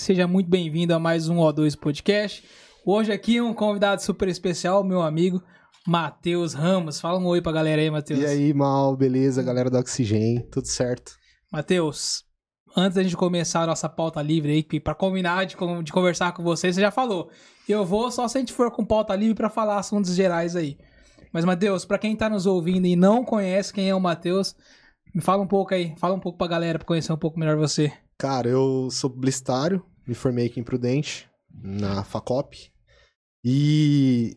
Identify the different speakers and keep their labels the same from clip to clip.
Speaker 1: Seja muito bem-vindo a mais um O2 Podcast. Hoje aqui um convidado super especial, meu amigo Matheus Ramos. Fala um oi pra galera aí, Matheus.
Speaker 2: E aí, Mal, beleza, galera do Oxigênio, tudo certo?
Speaker 1: Matheus, antes da gente começar a nossa pauta livre aí, para combinar de, de, conversar com você, você já falou. Eu vou só se a gente for com pauta livre para falar assuntos gerais aí. Mas, Matheus, para quem tá nos ouvindo e não conhece quem é o Matheus, me fala um pouco aí, fala um pouco pra galera pra conhecer um pouco melhor você.
Speaker 2: Cara, eu sou publicitário, me formei aqui em Prudente, na Facop. E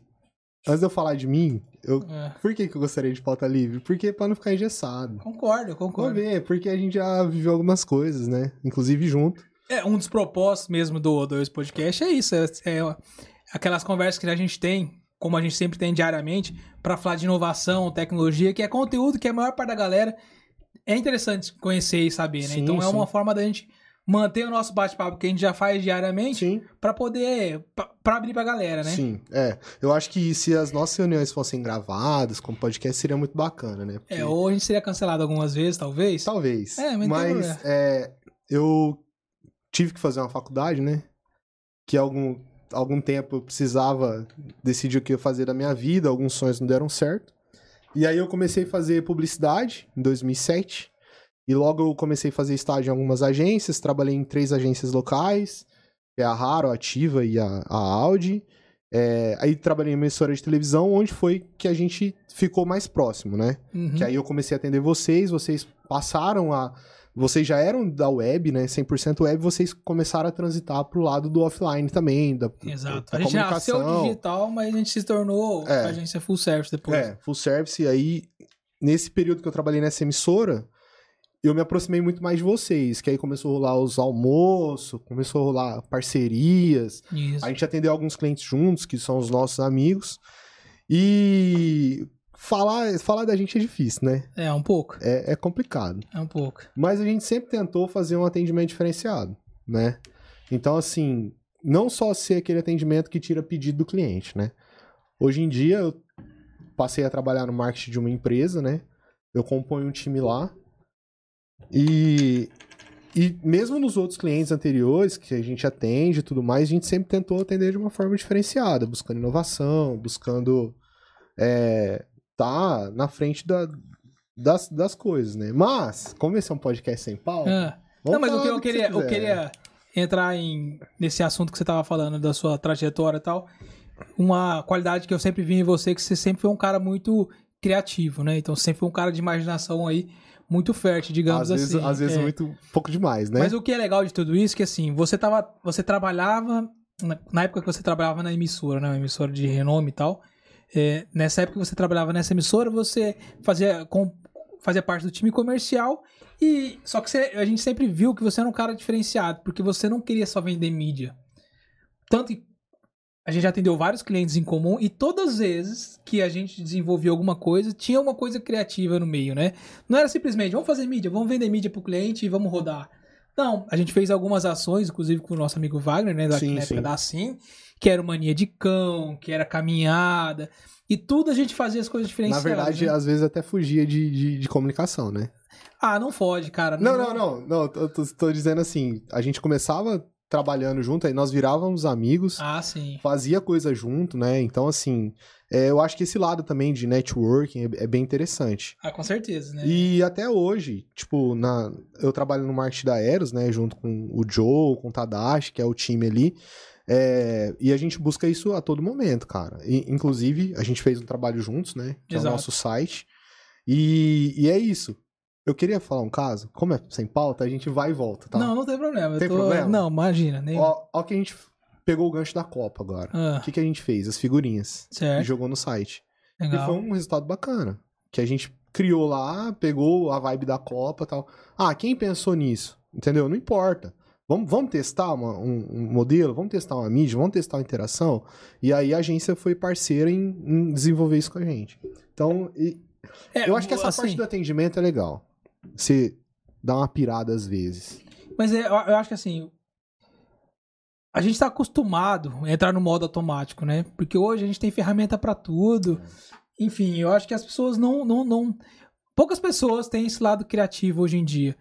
Speaker 2: antes de eu falar de mim, eu, é. por que, que eu gostaria de pauta livre? Porque pra não ficar engessado.
Speaker 1: Concordo, concordo.
Speaker 2: Vamos ver, porque a gente já viveu algumas coisas, né? Inclusive junto.
Speaker 1: É, um dos propósitos mesmo do, do podcast é isso. É, é aquelas conversas que a gente tem, como a gente sempre tem diariamente, para falar de inovação, tecnologia, que é conteúdo que a maior parte da galera é interessante conhecer e saber, né? Sim, então é uma forma da gente manter o nosso bate-papo que a gente já faz diariamente para poder para abrir pra galera, né?
Speaker 2: Sim, é. Eu acho que se as nossas reuniões fossem gravadas como podcast seria muito bacana, né?
Speaker 1: Porque... É, ou a gente seria cancelado algumas vezes, talvez.
Speaker 2: Talvez. É, mas, mas é, eu tive que fazer uma faculdade, né? Que algum algum tempo eu precisava decidir o que ia fazer da minha vida, alguns sonhos não deram certo. E aí eu comecei a fazer publicidade em 2007. E logo eu comecei a fazer estágio em algumas agências, trabalhei em três agências locais, que é a Raro, a Ativa e a, a Audi. É, aí trabalhei em emissora de televisão, onde foi que a gente ficou mais próximo, né? Uhum. Que aí eu comecei a atender vocês, vocês passaram a vocês já eram da web, né? 100% web, vocês começaram a transitar pro lado do offline também, da,
Speaker 1: Exato.
Speaker 2: Da
Speaker 1: a gente nasceu digital, mas a gente se tornou é. agência full service depois.
Speaker 2: É, full service. E aí, nesse período que eu trabalhei nessa emissora, eu me aproximei muito mais de vocês, que aí começou a rolar os almoços, começou a rolar parcerias. Isso. A gente atendeu alguns clientes juntos, que são os nossos amigos. E falar, falar da gente é difícil, né?
Speaker 1: É, um pouco.
Speaker 2: É, é complicado.
Speaker 1: É um pouco.
Speaker 2: Mas a gente sempre tentou fazer um atendimento diferenciado, né? Então, assim, não só ser aquele atendimento que tira pedido do cliente, né? Hoje em dia, eu passei a trabalhar no marketing de uma empresa, né? Eu componho um time lá. E, e mesmo nos outros clientes anteriores que a gente atende e tudo mais, a gente sempre tentou atender de uma forma diferenciada, buscando inovação, buscando é, tá na frente da, das, das coisas, né? Mas, como esse é um podcast sem pau.
Speaker 1: Ah. Não, mas o que eu queria, que eu queria entrar em, nesse assunto que você tava falando, da sua trajetória e tal. Uma qualidade que eu sempre vi em você, que você sempre foi um cara muito criativo, né? Então sempre foi um cara de imaginação aí muito fértil, digamos
Speaker 2: às
Speaker 1: assim.
Speaker 2: Vezes, às vezes é. muito pouco demais, né?
Speaker 1: Mas o que é legal de tudo isso é que assim, você tava, você trabalhava na, época que você trabalhava na emissora, né, uma emissora de renome e tal. É, nessa época que você trabalhava nessa emissora, você fazia, com, fazia parte do time comercial e só que você, a gente sempre viu que você era um cara diferenciado, porque você não queria só vender mídia. Tanto que a gente já atendeu vários clientes em comum e todas as vezes que a gente desenvolvia alguma coisa, tinha uma coisa criativa no meio, né? Não era simplesmente, vamos fazer mídia, vamos vender mídia pro cliente e vamos rodar. Não, a gente fez algumas ações, inclusive com o nosso amigo Wagner, né? Da, sim, época sim. da Sim que era mania de cão, que era caminhada. E tudo a gente fazia as coisas diferenciadas.
Speaker 2: Na verdade,
Speaker 1: né?
Speaker 2: às vezes até fugia de, de, de, comunicação, né?
Speaker 1: Ah, não fode, cara.
Speaker 2: Não, não, não. não, não tô, tô, tô, dizendo assim, a gente começava trabalhando junto, aí nós virávamos amigos.
Speaker 1: Ah, sim.
Speaker 2: Fazia coisa junto, né? Então, assim, é, eu acho que esse lado também de networking é, é, bem interessante.
Speaker 1: Ah, com certeza, né?
Speaker 2: E até hoje, tipo, na, eu trabalho no marketing da Eros, né? Junto com o Joe, com o Tadashi, que é o time ali. É, e a gente busca isso a todo momento, cara. E, inclusive, a gente fez um trabalho juntos, né? Que Exato. é o nosso site. E, e é isso. Eu queria falar um caso, como é sem pauta, a gente vai e volta, tá?
Speaker 1: Não, não tem problema.
Speaker 2: Tem
Speaker 1: tô...
Speaker 2: problema?
Speaker 1: Não, imagina. Nem...
Speaker 2: Ó, ó que a gente pegou o gancho da Copa agora. Ah. O que, que a gente fez? As figurinhas.
Speaker 1: Certo.
Speaker 2: E jogou no site.
Speaker 1: Legal.
Speaker 2: E foi um resultado bacana. Que a gente criou lá, pegou a vibe da Copa e tal. Ah, quem pensou nisso? Entendeu? Não importa. Vamos, vamos testar uma, um, um, modelo, vamos testar uma mídia, vamos testar uma interação. E aí a agência foi parceira em, em desenvolver isso com a gente. Então, e, é, eu acho que essa assim, parte do atendimento é legal. Você dá uma pirada às vezes.
Speaker 1: Mas é, eu, eu acho que assim, a gente está acostumado a entrar no modo automático, né? Porque hoje a gente tem ferramenta para tudo. Enfim, eu acho que as pessoas não, não, não. Poucas pessoas têm esse lado criativo hoje em dia.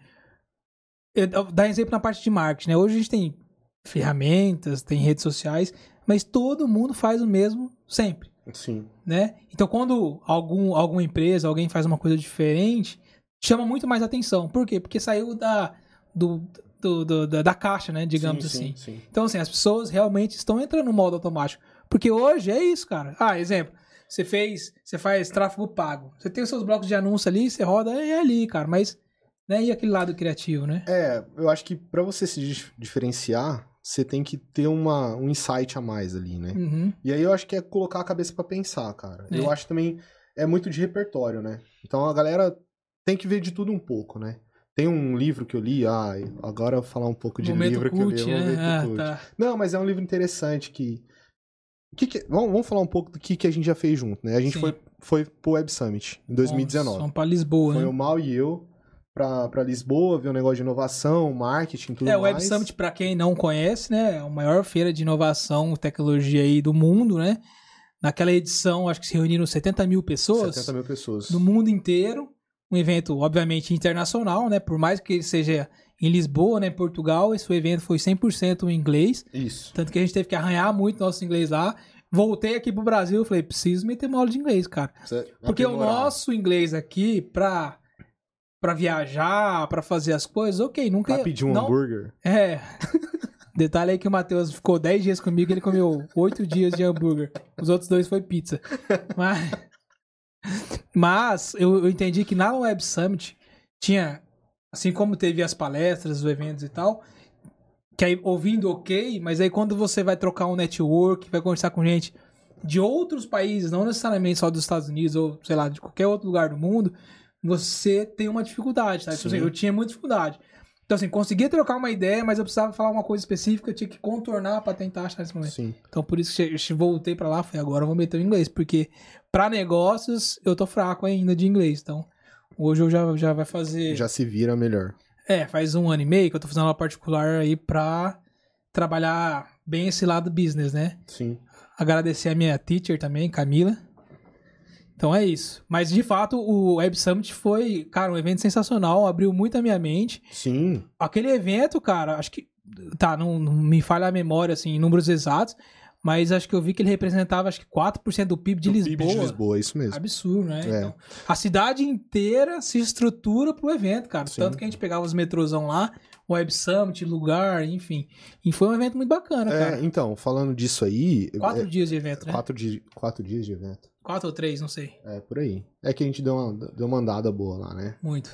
Speaker 1: Dar exemplo na parte de marketing, né? Hoje a gente tem ferramentas, tem redes sociais, mas todo mundo faz o mesmo sempre.
Speaker 2: Sim.
Speaker 1: Né? Então, quando algum, alguma empresa, alguém faz uma coisa diferente, chama muito mais atenção. Por quê? Porque saiu da, do, do, do da, da, caixa, né? Digamos
Speaker 2: sim,
Speaker 1: assim.
Speaker 2: Sim, sim.
Speaker 1: Então, assim, as pessoas realmente estão entrando no modo automático. Porque hoje é isso, cara. Ah, exemplo. Você fez, você faz tráfego pago. Você tem os seus blocos de anúncio ali, você roda é ali, cara. Mas, né? E aquele lado criativo, né?
Speaker 2: É, eu acho que para você se diferenciar, você tem que ter uma, um insight a mais ali, né?
Speaker 1: Uhum.
Speaker 2: E aí eu acho que é colocar a cabeça para pensar, cara.
Speaker 1: É.
Speaker 2: Eu acho também é muito de repertório, né? Então a galera tem que ver de tudo um pouco, né? Tem um livro que eu li, ah, agora eu vou falar um pouco de
Speaker 1: Momento
Speaker 2: livro
Speaker 1: cult,
Speaker 2: que eu li.
Speaker 1: né?
Speaker 2: Momento
Speaker 1: Ah,
Speaker 2: cult.
Speaker 1: tá.
Speaker 2: Não, mas é um livro interessante que. que, que- vamos, vamos falar um pouco do que, que a gente já fez junto, né? A gente
Speaker 1: Sim.
Speaker 2: foi, foi pro Web Summit em 2019.
Speaker 1: Vamos pra Lisboa,
Speaker 2: Foi
Speaker 1: né?
Speaker 2: o Mal e eu pra, pra Lisboa, ver um negócio de inovação, marketing, tudo
Speaker 1: É, o
Speaker 2: mais.
Speaker 1: Web Summit, pra quem não conhece, né, é a maior feira de inovação tecnologia aí do mundo, né? Naquela edição, acho que se reuniram 70 mil pessoas
Speaker 2: 70 mil pessoas.
Speaker 1: no mundo inteiro. Um evento, obviamente, internacional, né? Por mais que ele seja em Lisboa, né, em Portugal, esse evento foi 100% em inglês.
Speaker 2: Isso.
Speaker 1: Tanto que a gente teve que arranhar muito nosso inglês lá. Voltei aqui pro Brasil e falei, preciso meter uma aula de inglês, cara. Porque o nosso inglês aqui, pra, pra viajar, pra fazer as coisas, ok, nunca...
Speaker 2: Pra pedir um
Speaker 1: não,
Speaker 2: hambúrguer.
Speaker 1: É. Detalhe aí que o Matheus ficou 10 dias comigo e ele comeu 8 dias de hambúrguer. Os outros dois foi pizza. Mas, mas eu, eu entendi que na Web Summit tinha, assim como teve as palestras, os eventos e tal, que aí ouvindo ok, mas aí quando você vai trocar um network, vai conversar com gente de outros países, não necessariamente só dos Estados Unidos ou, sei lá, de qualquer outro lugar do mundo, você tem uma dificuldade, tá?
Speaker 2: Sim.
Speaker 1: eu tinha muita dificuldade. Então, assim, conseguia trocar uma ideia, mas eu precisava falar uma coisa específica, eu tinha que contornar pra tentar achar esse momento.
Speaker 2: Sim.
Speaker 1: Então, por isso que eu voltei pra lá, falei, agora eu vou meter o inglês, porque pra negócios eu tô fraco ainda de inglês. Então, hoje eu já, já vai fazer.
Speaker 2: Já se vira melhor.
Speaker 1: É, faz um ano e meio que eu tô fazendo aula particular aí pra trabalhar bem esse lado business, né?
Speaker 2: Sim.
Speaker 1: Agradecer a minha teacher também, Camila. Então é isso. Mas de fato, o Web Summit foi, cara, um evento sensacional, abriu muito a minha mente.
Speaker 2: Sim.
Speaker 1: Aquele evento, cara, acho que. Tá, não, não me falha a memória, assim, em números exatos, mas acho que eu vi que ele representava, acho que 4% do PIB de
Speaker 2: Do
Speaker 1: Lisboa.
Speaker 2: PIB de Lisboa, isso mesmo.
Speaker 1: Absurdo, né?
Speaker 2: É.
Speaker 1: Então, a cidade inteira se estrutura pro evento, cara.
Speaker 2: Sim.
Speaker 1: Tanto que a gente pegava os metrôzão lá, Web Summit, lugar, enfim. E foi um evento muito bacana, cara.
Speaker 2: É, então, falando disso aí.
Speaker 1: Quatro
Speaker 2: é,
Speaker 1: dias de evento, né? Quatro,
Speaker 2: di- quatro dias de evento.
Speaker 1: Ou três, não sei.
Speaker 2: É, por aí. É que a gente deu uma, deu uma andada boa lá, né?
Speaker 1: Muito.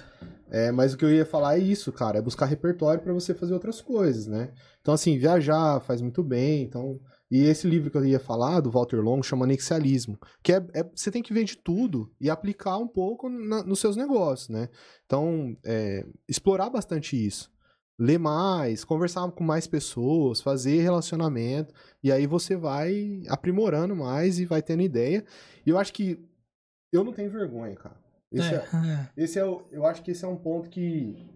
Speaker 2: É, mas o que eu ia falar é isso, cara, é buscar repertório pra você fazer outras coisas, né? Então, assim, viajar faz muito bem, então... E esse livro que eu ia falar, do Walter Long, chama Anexialismo, que é, é- você tem que ver de tudo e aplicar um pouco na- nos seus negócios, né? Então, é, explorar bastante isso. Ler mais, conversar com mais pessoas, fazer relacionamento, e aí você vai aprimorando mais e vai tendo ideia. E eu acho que eu não tenho vergonha, cara. Esse é,
Speaker 1: É,
Speaker 2: esse é o, eu acho que esse é um ponto que.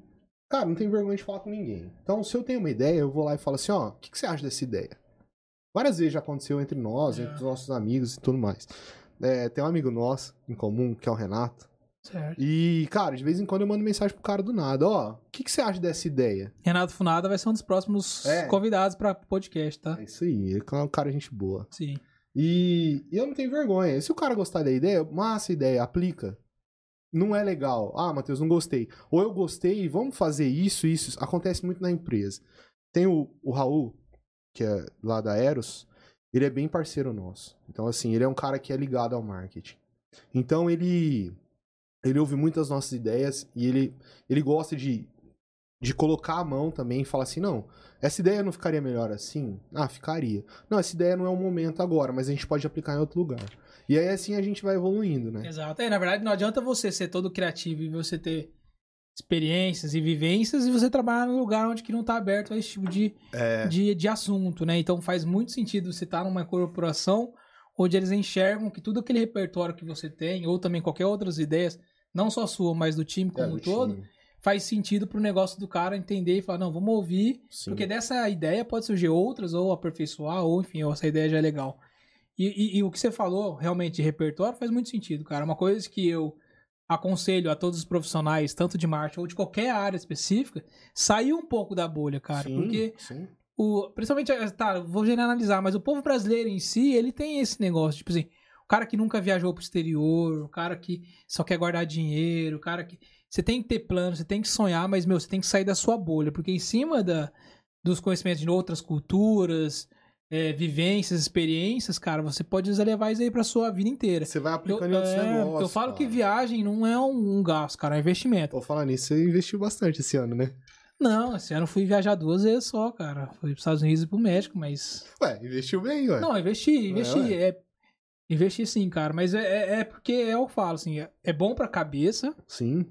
Speaker 2: Cara, não tem vergonha de falar com ninguém. Então, se eu tenho uma ideia, eu vou lá e falo assim, ó, o que, que você acha dessa ideia? Várias vezes já aconteceu entre nós,
Speaker 1: É.
Speaker 2: entre os nossos amigos e tudo mais. É, tem um amigo nosso em comum, que é o Renato.
Speaker 1: Certo.
Speaker 2: E, cara, de vez em quando eu mando mensagem pro cara do nada, ó, o que, que você acha dessa ideia?
Speaker 1: Renato Funada vai ser um dos próximos
Speaker 2: É.
Speaker 1: convidados pra podcast, tá?
Speaker 2: É isso aí, ele é um cara gente boa.
Speaker 1: Sim.
Speaker 2: E eu não tenho vergonha. Se o cara gostar da ideia, massa ideia, aplica. Não é legal. Ah, Matheus, não gostei. Ou eu gostei, vamos fazer isso, isso. Acontece muito na empresa. Tem o, o Raul, que é lá da Eros, ele é bem parceiro nosso. Então, assim, ele é um cara que é ligado ao marketing. Então, ele ele ouve muitas nossas ideias e ele, ele gosta de, de colocar a mão também e falar assim, não, essa ideia não ficaria melhor assim? Ah, ficaria. Não, essa ideia não é o momento agora, mas a gente pode aplicar em outro lugar. E aí assim a gente vai evoluindo, né?
Speaker 1: Exato. É, na verdade, não adianta você ser todo criativo e você ter experiências e vivências e você trabalhar num lugar onde que não tá aberto a esse tipo de,
Speaker 2: É.
Speaker 1: de, de assunto, né? Então faz muito sentido você estar numa corporação onde eles enxergam que tudo aquele repertório que você tem, ou também qualquer outras ideias, não só sua, mas do time como
Speaker 2: É,
Speaker 1: um
Speaker 2: do
Speaker 1: todo,
Speaker 2: time.
Speaker 1: faz sentido pro negócio do cara entender e falar, não, vamos ouvir,
Speaker 2: Sim.
Speaker 1: porque dessa ideia pode surgir outras, ou aperfeiçoar, ou enfim, ou essa ideia já é legal. E, e- e o que você falou realmente de repertório faz muito sentido, cara. Uma coisa que eu aconselho a todos os profissionais, tanto de marketing ou de qualquer área específica, sair um pouco da bolha, cara.
Speaker 2: Sim,
Speaker 1: Porque
Speaker 2: sim.
Speaker 1: o, principalmente, eh, tá, vou generalizar, mas o povo brasileiro em si, ele tem esse negócio, tipo assim, cara que nunca viajou pro exterior, o cara que só quer guardar dinheiro, o cara que. Você tem que ter plano, você tem que sonhar, mas, meu, você tem que sair da sua bolha, porque em cima da, dos conhecimentos de outras culturas, é, vivências, experiências, cara, você pode levar isso aí pra sua vida inteira.
Speaker 2: Você vai aplicando
Speaker 1: eu,
Speaker 2: em outros
Speaker 1: é,
Speaker 2: negócios.
Speaker 1: Eu falo
Speaker 2: cara.
Speaker 1: que viagem não é um, um gasto, cara, é um investimento.
Speaker 2: Vou falar nisso, você investiu bastante esse ano, né?
Speaker 1: Não, esse ano eu fui viajar duas vezes só, cara. Fui pros Estados Unidos e pro México, mas.
Speaker 2: Ué, investiu bem, ué.
Speaker 1: Não, investi, investi.
Speaker 2: ué.
Speaker 1: É, investi sim, cara. Mas é, é, é porque eu falo assim, é, é bom pra cabeça,
Speaker 2: Sim.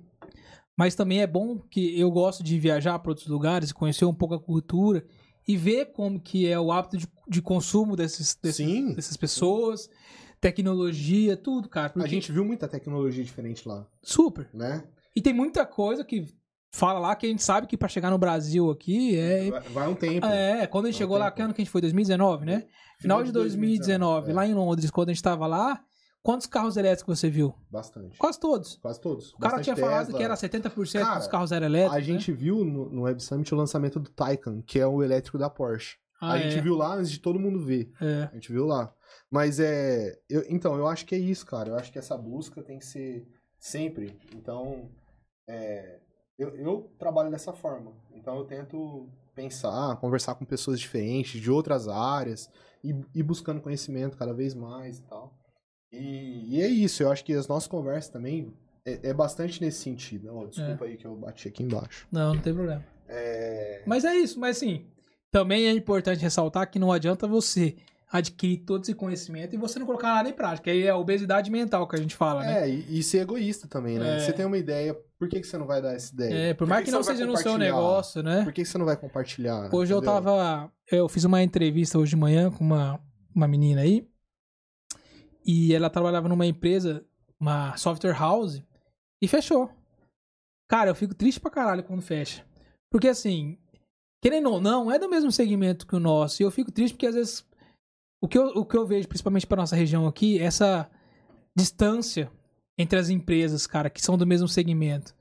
Speaker 1: mas também é bom que eu gosto de viajar pra outros lugares, conhecer um pouco a cultura e ver como que é o hábito de, de consumo desses, desses, dessas pessoas, tecnologia, tudo, cara.
Speaker 2: A
Speaker 1: Porque-
Speaker 2: gente viu muita tecnologia diferente lá,
Speaker 1: Super.
Speaker 2: né?
Speaker 1: E tem muita coisa que fala lá que a gente sabe que pra chegar no Brasil aqui é
Speaker 2: Vai, vai um tempo.
Speaker 1: É, quando a gente chegou
Speaker 2: tem
Speaker 1: lá, que ano que a gente foi? 2019, né? Final de 2019,
Speaker 2: é.
Speaker 1: lá em Londres, quando a gente tava lá, quantos carros elétricos você viu?
Speaker 2: Bastante.
Speaker 1: Quase todos.
Speaker 2: Quase todos.
Speaker 1: O cara
Speaker 2: Bastante
Speaker 1: tinha falado
Speaker 2: Tesla.
Speaker 1: que era 70%
Speaker 2: Cara,
Speaker 1: dos carros eram elétricos.
Speaker 2: A
Speaker 1: né?
Speaker 2: gente viu no, no Web Summit o lançamento do Taycan, que é o elétrico da Porsche.
Speaker 1: Ah,
Speaker 2: a gente
Speaker 1: é.
Speaker 2: viu lá antes de todo mundo ver.
Speaker 1: É.
Speaker 2: A gente viu lá. Mas é. eu- então, eu acho que é isso, cara. Eu acho que essa busca tem que ser sempre. Então, é, eu, eu trabalho dessa forma. Então, eu tento pensar, conversar com pessoas diferentes, de outras áreas, e ir buscando conhecimento cada vez mais e tal. E, e é isso. Eu acho que as nossas conversas também é, é bastante nesse sentido. Ó, desculpa aí que eu bati aqui embaixo.
Speaker 1: Não, não tem problema.
Speaker 2: É,
Speaker 1: Mas é isso, mas assim, também é importante ressaltar que não adianta você adquirir todo esse conhecimento e você não colocar nada em prática. Aí é a obesidade mental que a gente fala, né?
Speaker 2: É, e, e ser egoísta também, né?
Speaker 1: É.
Speaker 2: Você tem uma ideia, por que, que você não vai dar essa ideia?
Speaker 1: É, por mais que, não
Speaker 2: você vai
Speaker 1: seja no seu negócio, né?
Speaker 2: Por que, que você não vai compartilhar?
Speaker 1: Hoje eu
Speaker 2: entendeu?
Speaker 1: tava. Eu fiz uma entrevista hoje de manhã com uma, uma menina aí. E ela trabalhava numa empresa, uma software house, e fechou. Cara, eu fico triste pra caralho quando fecha. Porque assim, querendo ou não, é do mesmo segmento que o nosso. E eu fico triste porque às vezes. O que eu, o que eu vejo, principalmente pra nossa região aqui, é essa distância entre as empresas, cara, que são do mesmo segmento.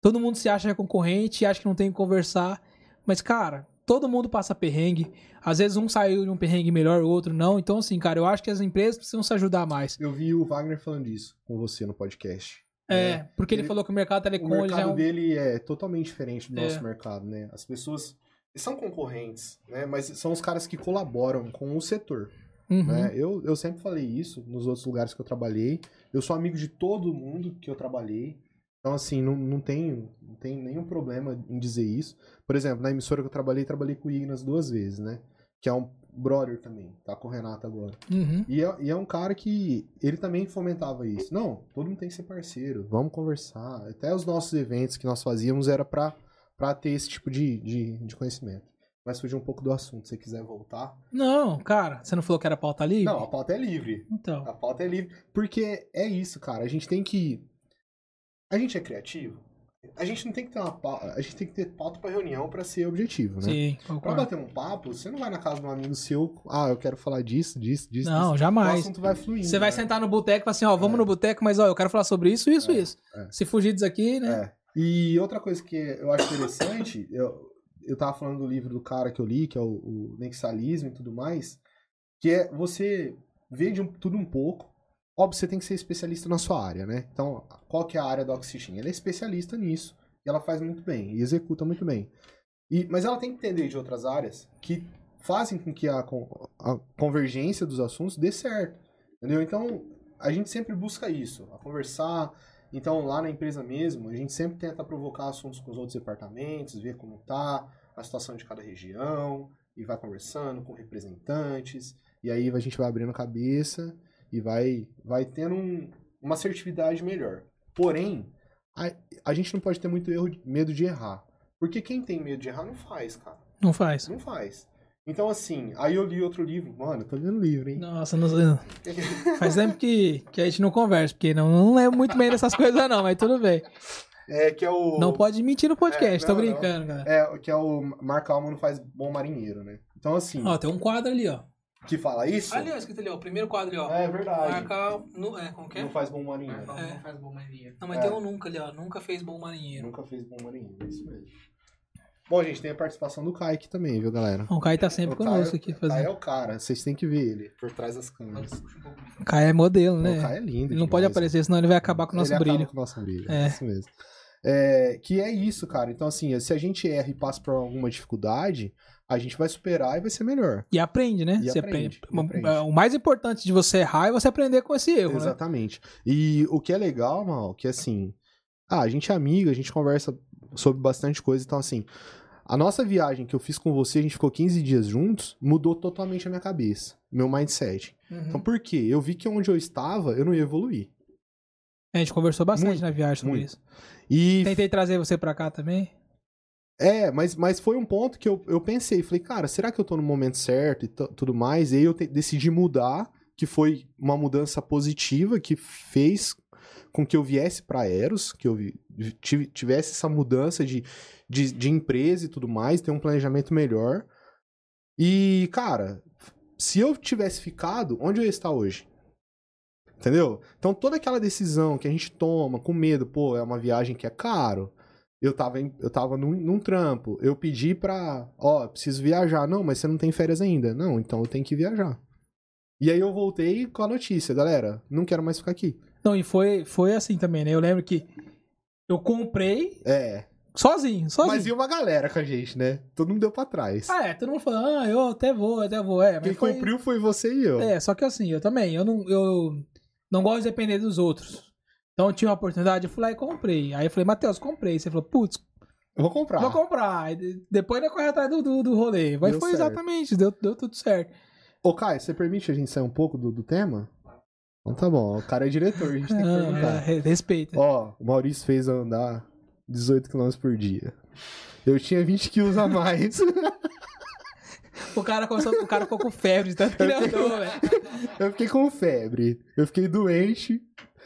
Speaker 1: Todo mundo se acha concorrente e acha que não tem que conversar. Mas, cara, todo mundo passa perrengue. Às vezes um saiu de um perrengue melhor, o outro não. Então, assim, cara, eu acho que as empresas precisam se ajudar mais.
Speaker 2: Eu vi o Wagner falando isso com você no podcast.
Speaker 1: É, porque ele,
Speaker 2: Ele-
Speaker 1: falou que o mercado
Speaker 2: O
Speaker 1: telecom ele já é
Speaker 2: mercado
Speaker 1: um...
Speaker 2: dele é totalmente diferente do
Speaker 1: É.
Speaker 2: nosso mercado, né? As pessoas são concorrentes, né? Mas são os caras que colaboram com o setor,
Speaker 1: Uhum.
Speaker 2: né? Eu, eu sempre falei isso nos outros lugares que eu trabalhei. Eu sou amigo de todo mundo que eu trabalhei. Então, assim, não, não, tenho, não tenho nenhum problema em dizer isso. Por exemplo, na emissora que eu trabalhei, trabalhei com o Ignas duas vezes, né? Que é um brother também, tá com o Renato agora.
Speaker 1: Uhum.
Speaker 2: E é, e é um cara que ele também fomentava isso. Não, todo mundo tem que ser parceiro, vamos conversar. Até os nossos eventos que nós fazíamos era pra, pra ter esse tipo de, de, de conhecimento. Mas fugir um pouco do assunto, se você quiser voltar.
Speaker 1: Não, cara, você não falou que era pauta livre?
Speaker 2: Não, a pauta é livre.
Speaker 1: Então,
Speaker 2: A pauta é livre. Porque é isso, cara. A gente tem que. A gente é criativo. A gente não tem que ter uma pauta. A gente tem que ter pauta pra reunião pra ser objetivo, né?
Speaker 1: sim,
Speaker 2: Pra
Speaker 1: concordo.
Speaker 2: bater um papo, você não vai na casa de um amigo seu. Ah, eu quero falar disso, disso, disso.
Speaker 1: Não,
Speaker 2: disso. O
Speaker 1: jamais.
Speaker 2: assunto vai fluindo.
Speaker 1: Você vai
Speaker 2: né?
Speaker 1: sentar no boteco e falar assim, ó, vamos
Speaker 2: É.
Speaker 1: no boteco, mas ó, eu quero falar sobre isso, isso,
Speaker 2: É,
Speaker 1: isso.
Speaker 2: é.
Speaker 1: Se fugir disso aqui, né?
Speaker 2: É. E outra coisa que eu acho interessante, eu, eu tava falando do livro do cara que eu li, que é o, o Nexalismo e tudo mais, que é você ver de um- tudo um pouco. Óbvio, você tem que ser especialista na sua área, né? Então, qual que é a área da Oxygen? Ela é especialista nisso. E ela faz muito bem, e executa muito bem. E, mas ela tem que entender de outras áreas que fazem com que a, a convergência dos assuntos dê certo. Entendeu? Então, a gente sempre busca isso, a conversar. Então, lá na empresa mesmo, a gente sempre tenta provocar assuntos com os outros departamentos, ver como tá a situação de cada região, e vai conversando com representantes, e aí a gente vai abrindo a cabeça e vai, vai tendo um- uma assertividade melhor. Porém, a, a gente não pode ter muito erro, medo de errar. Porque quem tem medo de errar não faz, cara.
Speaker 1: Não faz.
Speaker 2: Não faz. Então, assim, aí eu li outro livro. Mano, eu tô lendo livro, hein?
Speaker 1: Nossa, não, faz tempo que, que a gente não conversa, porque não, não lembro muito bem dessas coisas não, mas tudo bem.
Speaker 2: É, que é o...
Speaker 1: Não pode mentir no podcast,
Speaker 2: É,
Speaker 1: tô
Speaker 2: não,
Speaker 1: brincando, cara.
Speaker 2: É, que é o Marco Alma não faz bom marinheiro, né? Então, assim,
Speaker 1: Ó, tem um quadro ali, ó.
Speaker 2: que fala isso...
Speaker 1: Ali, ó, escrito ali, ó. O primeiro quadro ali, ó.
Speaker 2: É verdade.
Speaker 1: Marcar. No, é, como que é?
Speaker 2: Não faz bom marinheiro.
Speaker 3: Não,
Speaker 1: É.
Speaker 3: não faz bom marinheiro.
Speaker 1: Não, mas
Speaker 2: É.
Speaker 1: tem um nunca ali, ó. Nunca fez bom marinheiro.
Speaker 2: Nunca fez bom marinheiro, é isso mesmo. Bom, gente, tem a participação do Kai aqui também, viu, galera?
Speaker 1: O Kai tá sempre
Speaker 2: O Kai-
Speaker 1: conosco aqui
Speaker 2: O Kai é o cara, vocês têm que ver ele por trás das câmeras.
Speaker 1: O Kai é modelo,
Speaker 2: O
Speaker 1: né?
Speaker 2: Kai é lindo.
Speaker 1: Ele não pode aparecer, senão ele vai acabar com o nosso
Speaker 2: ele
Speaker 1: brilho.
Speaker 2: Acaba com o nosso brilho.
Speaker 1: É.
Speaker 2: É. Isso mesmo. É, que é isso, cara. Então, assim, se a gente erra e passa por alguma dificuldade, a gente vai superar e vai ser melhor.
Speaker 1: E aprende, né?
Speaker 2: E
Speaker 1: Você
Speaker 2: aprende, e
Speaker 1: O-
Speaker 2: aprende.
Speaker 1: O mais importante de você errar é você aprender com esse erro, né?
Speaker 2: Exatamente. E o que é legal, mal, que assim, ah, a gente é amiga, a gente conversa sobre bastante coisa, então assim, a nossa viagem que eu fiz com você, a gente ficou 15 dias juntos, mudou totalmente a minha cabeça, meu mindset.
Speaker 1: Uhum.
Speaker 2: Então por quê? Eu vi que onde eu estava, eu não ia evoluir.
Speaker 1: A gente conversou bastante
Speaker 2: Muito,
Speaker 1: na viagem sobre
Speaker 2: muito.
Speaker 1: isso.
Speaker 2: E
Speaker 1: Tentei trazer você pra cá também.
Speaker 2: É, mas, mas foi um ponto que eu, eu pensei, falei, cara, será que eu tô no momento certo e tudo mais? E aí eu decidi mudar, que foi uma mudança positiva que fez com que eu viesse pra Eros, que eu tivesse essa mudança de, de, de empresa e tudo mais, ter um planejamento melhor. E, cara, se eu tivesse ficado, onde eu ia estar hoje? Entendeu? Então toda aquela decisão que a gente toma com medo, pô, é uma viagem que é caro. Eu tava, em- eu tava num, num trampo. Eu pedi pra. Ó, preciso viajar. Não, mas você não tem férias ainda. Não, então eu tenho que viajar. E aí eu voltei com a notícia, galera. Não quero mais ficar aqui.
Speaker 1: Não, e foi, foi assim também, né? Eu lembro que eu comprei
Speaker 2: É.
Speaker 1: sozinho, sozinho.
Speaker 2: Mas e uma galera com a gente, né? Todo mundo deu pra trás.
Speaker 1: Ah, é, todo mundo falando, ah, eu até vou, até vou. É,
Speaker 2: Quem
Speaker 1: foi...
Speaker 2: cumpriu foi você e eu.
Speaker 1: É, só que assim, eu também, eu não, eu não gosto de depender dos outros. Então eu tinha uma oportunidade, eu fui lá e comprei. Aí eu falei, Matheus, comprei. Você falou, putz,
Speaker 2: Eu Vou comprar.
Speaker 1: vou comprar. Depois ele correr atrás do, do, do rolê. Mas
Speaker 2: Deu
Speaker 1: foi
Speaker 2: certo.
Speaker 1: exatamente, deu, deu tudo certo.
Speaker 2: Ô, Caio, você permite a gente sair um pouco do, do tema? Então tá bom. O cara é diretor, a gente tem que
Speaker 1: Ah,
Speaker 2: perguntar.
Speaker 1: é, re- respeita.
Speaker 2: Ó, o Maurício fez eu andar 18 km por dia. Eu tinha 20 quilos a mais.
Speaker 1: O cara começou, o cara ficou com febre tanto que ele andou, velho.
Speaker 2: eu fiquei com febre. Eu fiquei doente.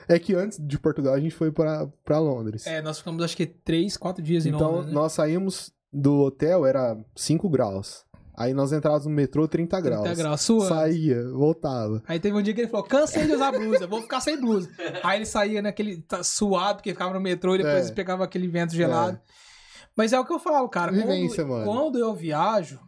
Speaker 2: É que antes de Portugal a gente foi pra, pra Londres.
Speaker 1: É, nós ficamos acho que 3, 4 dias em
Speaker 2: então
Speaker 1: Londres. né?
Speaker 2: nós saímos do hotel, era 5 graus. Aí nós entrávamos no metrô 30 graus.
Speaker 1: 30 graus, suando.
Speaker 2: Saía, voltava.
Speaker 1: Aí teve um dia que ele falou: cansei de usar blusa, vou ficar sem blusa. Aí ele saía naquele tá, suado, porque ficava no metrô e depois
Speaker 2: É.
Speaker 1: pegava aquele vento gelado. Mas é o que eu falo, cara.
Speaker 2: Vivência,
Speaker 1: quando,
Speaker 2: mano.
Speaker 1: quando eu viajo,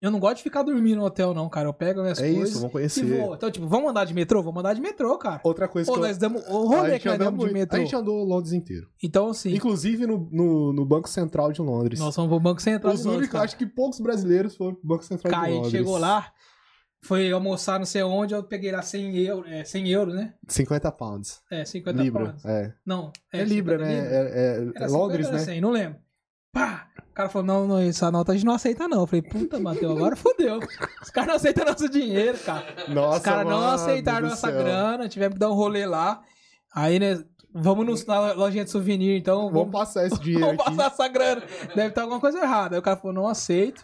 Speaker 1: eu não gosto de ficar dormindo no hotel, não, cara. Eu pego minhas
Speaker 2: É
Speaker 1: coisas
Speaker 2: isso, vamos
Speaker 1: e
Speaker 2: conhecer.
Speaker 1: vou. Então, tipo, vamos andar de metrô? Vamos andar de metrô, cara.
Speaker 2: Outra coisa
Speaker 1: Pô,
Speaker 2: que eu...
Speaker 1: nós damos o rolê que nós damos de metrô.
Speaker 2: A gente andou Londres inteiro.
Speaker 1: Então, assim,
Speaker 2: Inclusive no, no, no Banco Central de Londres.
Speaker 1: nós fomos pro Banco Central
Speaker 2: Os
Speaker 1: de Londres,
Speaker 2: únicos, acho que poucos brasileiros foram pro Banco Central de
Speaker 1: gente
Speaker 2: Londres.
Speaker 1: chegou lá, foi almoçar não sei onde, eu peguei lá 100 euros, é, 100 euros, né?
Speaker 2: 50 pounds.
Speaker 1: É, 50
Speaker 2: Libra.
Speaker 1: pounds.
Speaker 2: É.
Speaker 1: Não,
Speaker 2: É, Libra,
Speaker 1: 50
Speaker 2: né?
Speaker 1: libra.
Speaker 2: É, é- é
Speaker 1: 50
Speaker 2: Londres,
Speaker 1: ou
Speaker 2: né?
Speaker 1: era 100, não lembro. Pá! O cara falou, não, não, essa nota a gente não aceita não. Eu falei, puta, Matheus, agora fodeu. Os caras não aceitam nosso dinheiro, cara.
Speaker 2: Nossa,
Speaker 1: Os caras não aceitaram nossa
Speaker 2: céu.
Speaker 1: grana, tivemos que dar um rolê lá. Aí, né, vamos no- na lojinha de souvenir, então
Speaker 2: Vamos
Speaker 1: vamos,
Speaker 2: passar esse dinheiro
Speaker 1: vamos
Speaker 2: aqui.
Speaker 1: passar essa grana. Deve estar alguma coisa errada. Aí o cara falou, não aceito.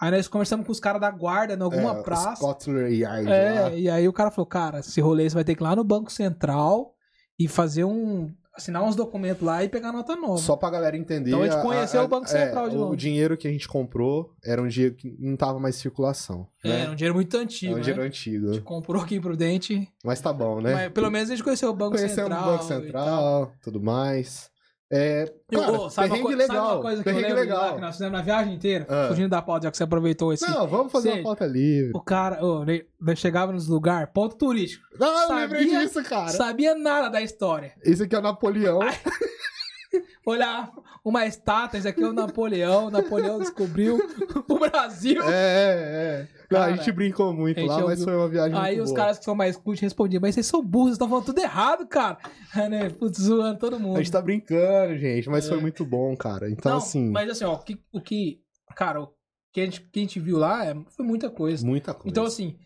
Speaker 1: Aí nós conversamos com os caras da guarda em alguma
Speaker 2: é,
Speaker 1: praça.
Speaker 2: Scotland Yard lá.
Speaker 1: É, e aí o cara falou, cara, esse rolê você vai ter que ir lá no Banco Central e fazer um. Assinar uns documentos lá e pegar nota nova.
Speaker 2: Só pra galera entender.
Speaker 1: Então a gente conheceu o Banco Central de
Speaker 2: o
Speaker 1: Londres.
Speaker 2: dinheiro que a gente comprou era um dinheiro que não tava mais em circulação.
Speaker 1: É,
Speaker 2: né?
Speaker 1: era um dinheiro muito
Speaker 2: É
Speaker 1: antigo.
Speaker 2: um
Speaker 1: né?
Speaker 2: dinheiro
Speaker 1: A
Speaker 2: antigo.
Speaker 1: gente comprou aqui em Prudente.
Speaker 2: Mas tá bom, né?
Speaker 1: Mas pelo menos a gente conheceu o Banco
Speaker 2: Conhecemos
Speaker 1: Central.
Speaker 2: o Banco
Speaker 1: e.
Speaker 2: Central, tudo mais. É, cara,
Speaker 1: ô, sabe, uma
Speaker 2: perrengue
Speaker 1: sabe
Speaker 2: legal.
Speaker 1: uma coisa que eu lembro
Speaker 2: legal.
Speaker 1: que nós fizemos na viagem inteira?
Speaker 2: Ah.
Speaker 1: Fugindo da pauta, já que você aproveitou esse.
Speaker 2: Não, vamos fazer
Speaker 1: Sei.
Speaker 2: uma pauta livre.
Speaker 1: O cara, nós chegávamos nos lugares, ponto turístico.
Speaker 2: Não, eu
Speaker 1: Sabia-
Speaker 2: lembrei disso, cara.
Speaker 1: Sabia nada da história.
Speaker 2: Esse aqui é o Napoleão.
Speaker 1: Olhar uma estátua, esse aqui é o Napoleão. Napoleão descobriu o Brasil.
Speaker 2: É, é, é. Não, a
Speaker 1: Cara,
Speaker 2: gente brincou muito
Speaker 1: gente
Speaker 2: lá, mas
Speaker 1: ouviu-
Speaker 2: foi uma viagem
Speaker 1: Aí
Speaker 2: muito
Speaker 1: os
Speaker 2: boa.
Speaker 1: caras que são mais cult respondiam, mas vocês são burros, estão falando tudo errado, cara. É, né? Putz, zoando todo mundo.
Speaker 2: A gente tá brincando, gente, mas
Speaker 1: É.
Speaker 2: foi muito bom, cara. Então,
Speaker 1: Não,
Speaker 2: assim,
Speaker 1: Mas assim, ó, o que, o que cara, o que a gente, que a gente viu lá é- foi muita coisa.
Speaker 2: muita coisa.
Speaker 1: Então, assim,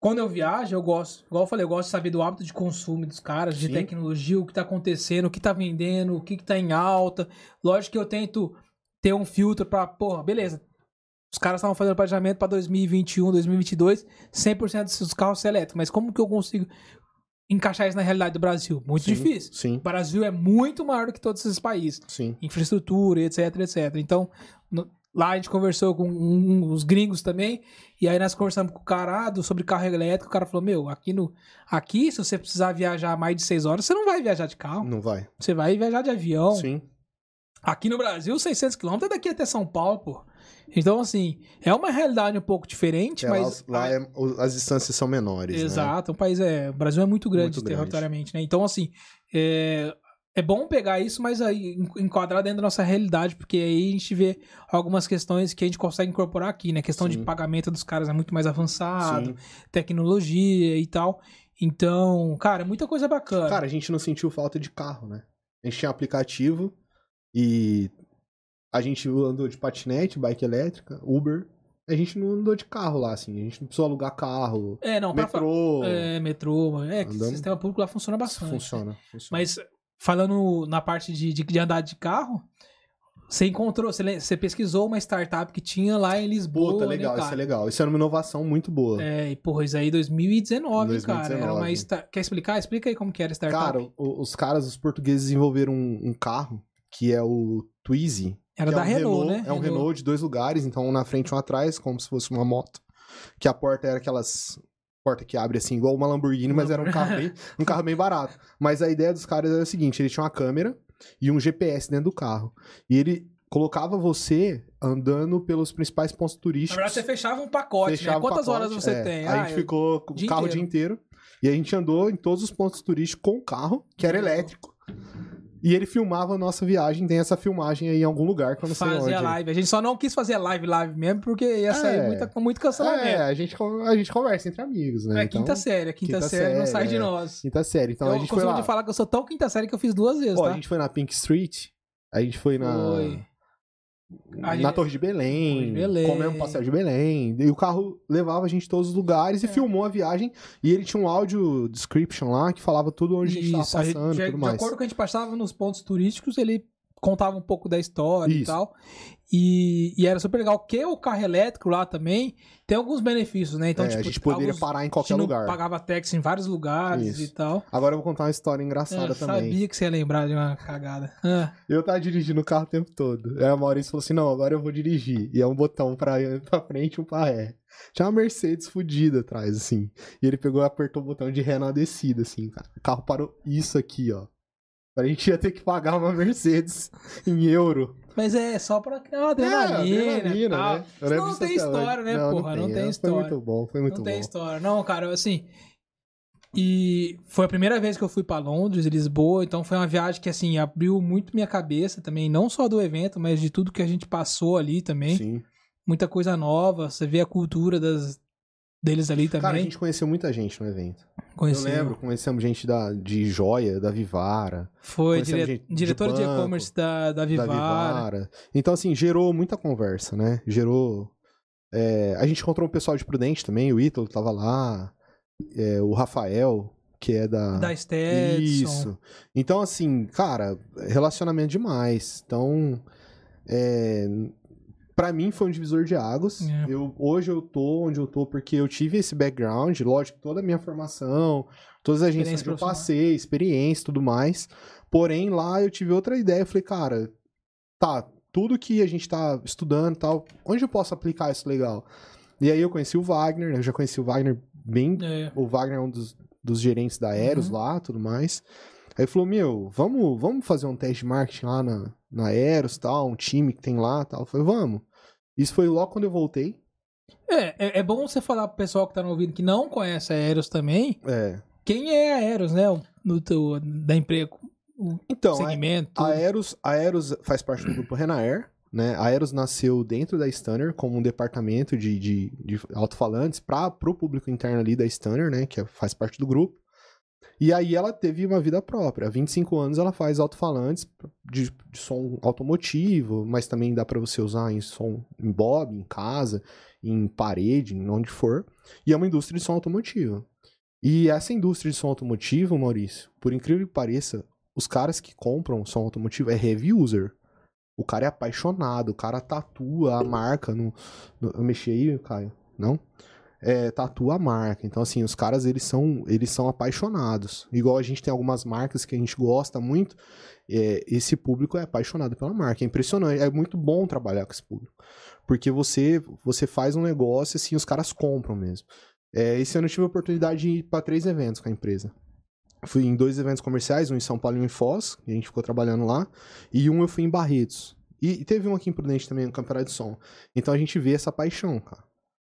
Speaker 1: quando eu viajo, eu gosto, igual eu falei, eu gosto de saber do hábito de consumo dos caras, de
Speaker 2: Sim.
Speaker 1: tecnologia, o que tá acontecendo, o que tá vendendo, o que, que tá em alta. Lógico que eu tento ter um filtro pra, porra, beleza. Os caras estavam fazendo planejamento pra 2021, 2022, 100% desses carros ser elétricos. Mas como que eu consigo encaixar isso na realidade do Brasil? Muito
Speaker 2: Sim,
Speaker 1: difícil.
Speaker 2: Sim,
Speaker 1: O Brasil é muito maior do que todos esses países
Speaker 2: sim.
Speaker 1: infraestrutura, etc, etc. Então, no- lá a gente conversou com um- os gringos também, e aí nós conversamos com o cara ah, do- sobre carro elétrico, o cara falou, meu, aqui no aqui, se você precisar viajar mais de seis horas, você não vai viajar de carro,
Speaker 2: Não vai.
Speaker 1: você vai viajar de avião.
Speaker 2: Sim.
Speaker 1: Aqui no Brasil, 600 km é daqui até São Paulo, pô. Então, assim, é uma realidade um pouco diferente,
Speaker 2: É,
Speaker 1: mas.
Speaker 2: lá, lá é- as distâncias são menores, né?
Speaker 1: Exato, o país é. O Brasil é muito grande
Speaker 2: Muito grande.
Speaker 1: territorialmente, né? Então, assim, é, é bom pegar isso, mas aí en- enquadrar dentro da nossa realidade, porque aí a gente vê algumas questões que a gente consegue incorporar aqui, né? A questão de
Speaker 2: Sim.
Speaker 1: pagamento dos caras é muito mais avançado,
Speaker 2: Sim.
Speaker 1: tecnologia e tal. Então, cara, muita coisa bacana.
Speaker 2: Cara, a gente não sentiu falta de carro, né? A gente tinha aplicativo e a gente andou de patinete, bike elétrica, Uber. A gente não andou de carro lá, assim. A gente não precisou alugar carro,
Speaker 1: é, não, pra
Speaker 2: metrô.
Speaker 1: É, metrô. É, que o sistema público lá funciona bastante. né?
Speaker 2: funciona, funciona.
Speaker 1: Mas falando na parte de, de, de andar de carro, você encontrou, você, você pesquisou uma startup que tinha lá em Lisboa.
Speaker 2: Puta,
Speaker 1: né,
Speaker 2: legal, isso
Speaker 1: cara?
Speaker 2: é legal. Isso era uma inovação muito boa.
Speaker 1: É, e porra, isso aí 2019, hein, cara. Era
Speaker 2: 2019.
Speaker 1: uma sta- Quer explicar? Explica aí como que era a startup.
Speaker 2: Cara, o- os caras, os portugueses desenvolveram um, um carro que é o Twizy.
Speaker 1: Era
Speaker 2: que
Speaker 1: da
Speaker 2: é um
Speaker 1: Renault, né?
Speaker 2: É um Renault de dois lugares, então um na frente e um atrás, como se fosse uma moto. Que a porta era aquelas porta que abre assim, igual uma Lamborghini, mas era um carro bem, um carro bem barato. Mas a ideia dos caras era a seguinte, ele tinha uma câmera e um GPS dentro do carro. E ele colocava você andando pelos principais pontos
Speaker 1: Na
Speaker 2: turísticos.
Speaker 1: verdade, você fechava um pacote,
Speaker 2: Fechava
Speaker 1: né? Quantas
Speaker 2: pacote,
Speaker 1: horas você
Speaker 2: é.
Speaker 1: tem?
Speaker 2: Aí a
Speaker 1: Ah,
Speaker 2: gente
Speaker 1: eu-
Speaker 2: ficou com o carro o dia inteiro. E a gente andou em todos os pontos turísticos com o carro, que era
Speaker 1: Legal.
Speaker 2: elétrico. E ele filmava a nossa viagem. Tem essa filmagem aí em algum lugar que eu não sei onde.
Speaker 1: Fazia live. A gente só não quis fazer live live mesmo, porque ia sair
Speaker 2: É.
Speaker 1: muita, com muito cancelamento.
Speaker 2: É, a gente, a gente conversa entre amigos, né?
Speaker 1: É,
Speaker 2: Então,
Speaker 1: quinta série. Quinta,
Speaker 2: quinta
Speaker 1: série, não
Speaker 2: série,
Speaker 1: sai de
Speaker 2: é.
Speaker 1: nós.
Speaker 2: Quinta série. Então
Speaker 1: eu
Speaker 2: a gente foi lá.
Speaker 1: de falar que eu sou tão quinta série que eu fiz duas vezes,
Speaker 2: Ó,
Speaker 1: tá?
Speaker 2: a gente foi na Pink Street. A gente foi na.
Speaker 1: Foi. A
Speaker 2: Na Torre de Belém,
Speaker 1: de Belém.
Speaker 2: comemos pastel de Belém. E o carro levava a gente em todos os lugares e
Speaker 1: É.
Speaker 2: filmou a viagem. E ele tinha um áudio description lá que falava tudo onde a gente
Speaker 1: Isso, a gente-
Speaker 2: passando
Speaker 1: de,
Speaker 2: e tudo
Speaker 1: de
Speaker 2: mais.
Speaker 1: acordo com a gente passava nos pontos turísticos, ele contava um pouco da história e
Speaker 2: Isso.
Speaker 1: tal. E, e era super legal. Que o carro elétrico lá também tem alguns benefícios, né? Então,
Speaker 2: É,
Speaker 1: tipo,
Speaker 2: a gente poderia parar em qualquer lugar.
Speaker 1: pagava táxi em vários lugares
Speaker 2: Isso.
Speaker 1: e tal.
Speaker 2: Agora eu vou contar uma história engraçada
Speaker 1: Eu
Speaker 2: também.
Speaker 1: sabia que você ia lembrar de uma cagada. Ah,
Speaker 2: Eu tava dirigindo o carro o tempo todo. Aí a Maurício falou assim: não, agora eu vou dirigir. E é um botão pra, pra frente e um pra ré. Tinha uma Mercedes fudida atrás, assim. E ele pegou e apertou o botão de ré na descida, assim, cara. O carro parou isso aqui, ó. A gente ia ter que pagar uma Mercedes em euro.
Speaker 1: Mas é só pra criar uma adrenalina.
Speaker 2: É, adrenalina,
Speaker 1: tal.
Speaker 2: né?
Speaker 1: Não
Speaker 2: disso
Speaker 1: tem história, né, porra? Não tem,
Speaker 2: é,
Speaker 1: história.
Speaker 2: Foi muito bom, foi muito
Speaker 1: não
Speaker 2: bom.
Speaker 1: tem história. Não, cara, assim. E foi a primeira vez que eu fui pra Londres Lisboa, então foi uma viagem que, assim, abriu muito minha cabeça também, não só do evento, mas de tudo que a gente passou ali também.
Speaker 2: Sim.
Speaker 1: Muita coisa nova, você vê a cultura das, deles ali também.
Speaker 2: Cara, a gente conheceu muita gente no evento.
Speaker 1: Conheceu.
Speaker 2: Eu lembro, conhecemos gente da, de Joia, da Vivara,
Speaker 1: Foi dire...
Speaker 2: de
Speaker 1: diretora de
Speaker 2: banco,
Speaker 1: e-commerce da, da
Speaker 2: da
Speaker 1: Vivara.
Speaker 2: Vivara. Então, assim, gerou muita conversa, né? Gerou. é, a gente encontrou um pessoal de Prudente também, o Ítalo tava lá, é, o Rafael, que é da.
Speaker 1: Da Stetson.
Speaker 2: Isso. Então, assim, cara, relacionamento demais. Então, é, para mim foi um divisor de águas.
Speaker 1: É.
Speaker 2: Eu, hoje eu tô onde eu tô porque eu tive esse background, lógico, toda a minha formação, todas as agências que eu passei, experiência e tudo mais. Porém, lá eu tive outra ideia. Eu falei, cara, tá, tudo que a gente tá estudando e tal, onde eu posso aplicar isso legal? E aí eu conheci o Wagner? Eu já conheci o Wagner bem
Speaker 1: É.
Speaker 2: o Wagner é um dos, dos gerentes da Aeros
Speaker 1: Uhum.
Speaker 2: lá, tudo mais. Aí ele falou, meu, vamos, vamos fazer um teste de marketing lá na, na Aeros, tal, um time que tem lá, tal. Eu falei, vamos. Isso foi logo quando eu voltei.
Speaker 1: É, é, é bom você falar pro pessoal que tá no ouvindo que não conhece a Aeros também,
Speaker 2: É.
Speaker 1: quem é a Aeros, né? O, do teu, da empresa, o
Speaker 2: Então, a,
Speaker 1: segmento.
Speaker 2: a
Speaker 1: tudo.
Speaker 2: Aeros, a Aeros faz parte do grupo Renair, né? A Aeros nasceu dentro da Stunner como um departamento de, de, de alto-falantes para o público interno ali da Stunner, né? Que é- faz parte do grupo. E aí ela teve uma vida própria. Há 25 anos ela faz alto-falantes de, de som automotivo, mas também dá para você usar em som em bob, em casa, em parede, em onde for. E é uma indústria de som automotivo. E essa indústria de som automotivo, Maurício, por incrível que pareça, os caras que compram som automotivo é heavy user. O cara é apaixonado, o cara tatua a marca no. no eu mexi aí, Caio? Não? É, tatua a marca. Então, assim, os caras eles são, eles são apaixonados. Igual a gente tem algumas marcas que a gente gosta muito. é, esse público é apaixonado pela marca. É impressionante. É muito bom trabalhar com esse público. Porque você, você faz um negócio assim, os caras compram mesmo. É, esse ano eu tive a oportunidade de ir para três eventos com a empresa. fui em dois eventos comerciais, um em São Paulo e um em Foz, a gente ficou trabalhando lá, e um eu fui em Barretos. E, e teve um aqui em Prudente também, no Campeonato de Som. Então a gente vê essa paixão, cara.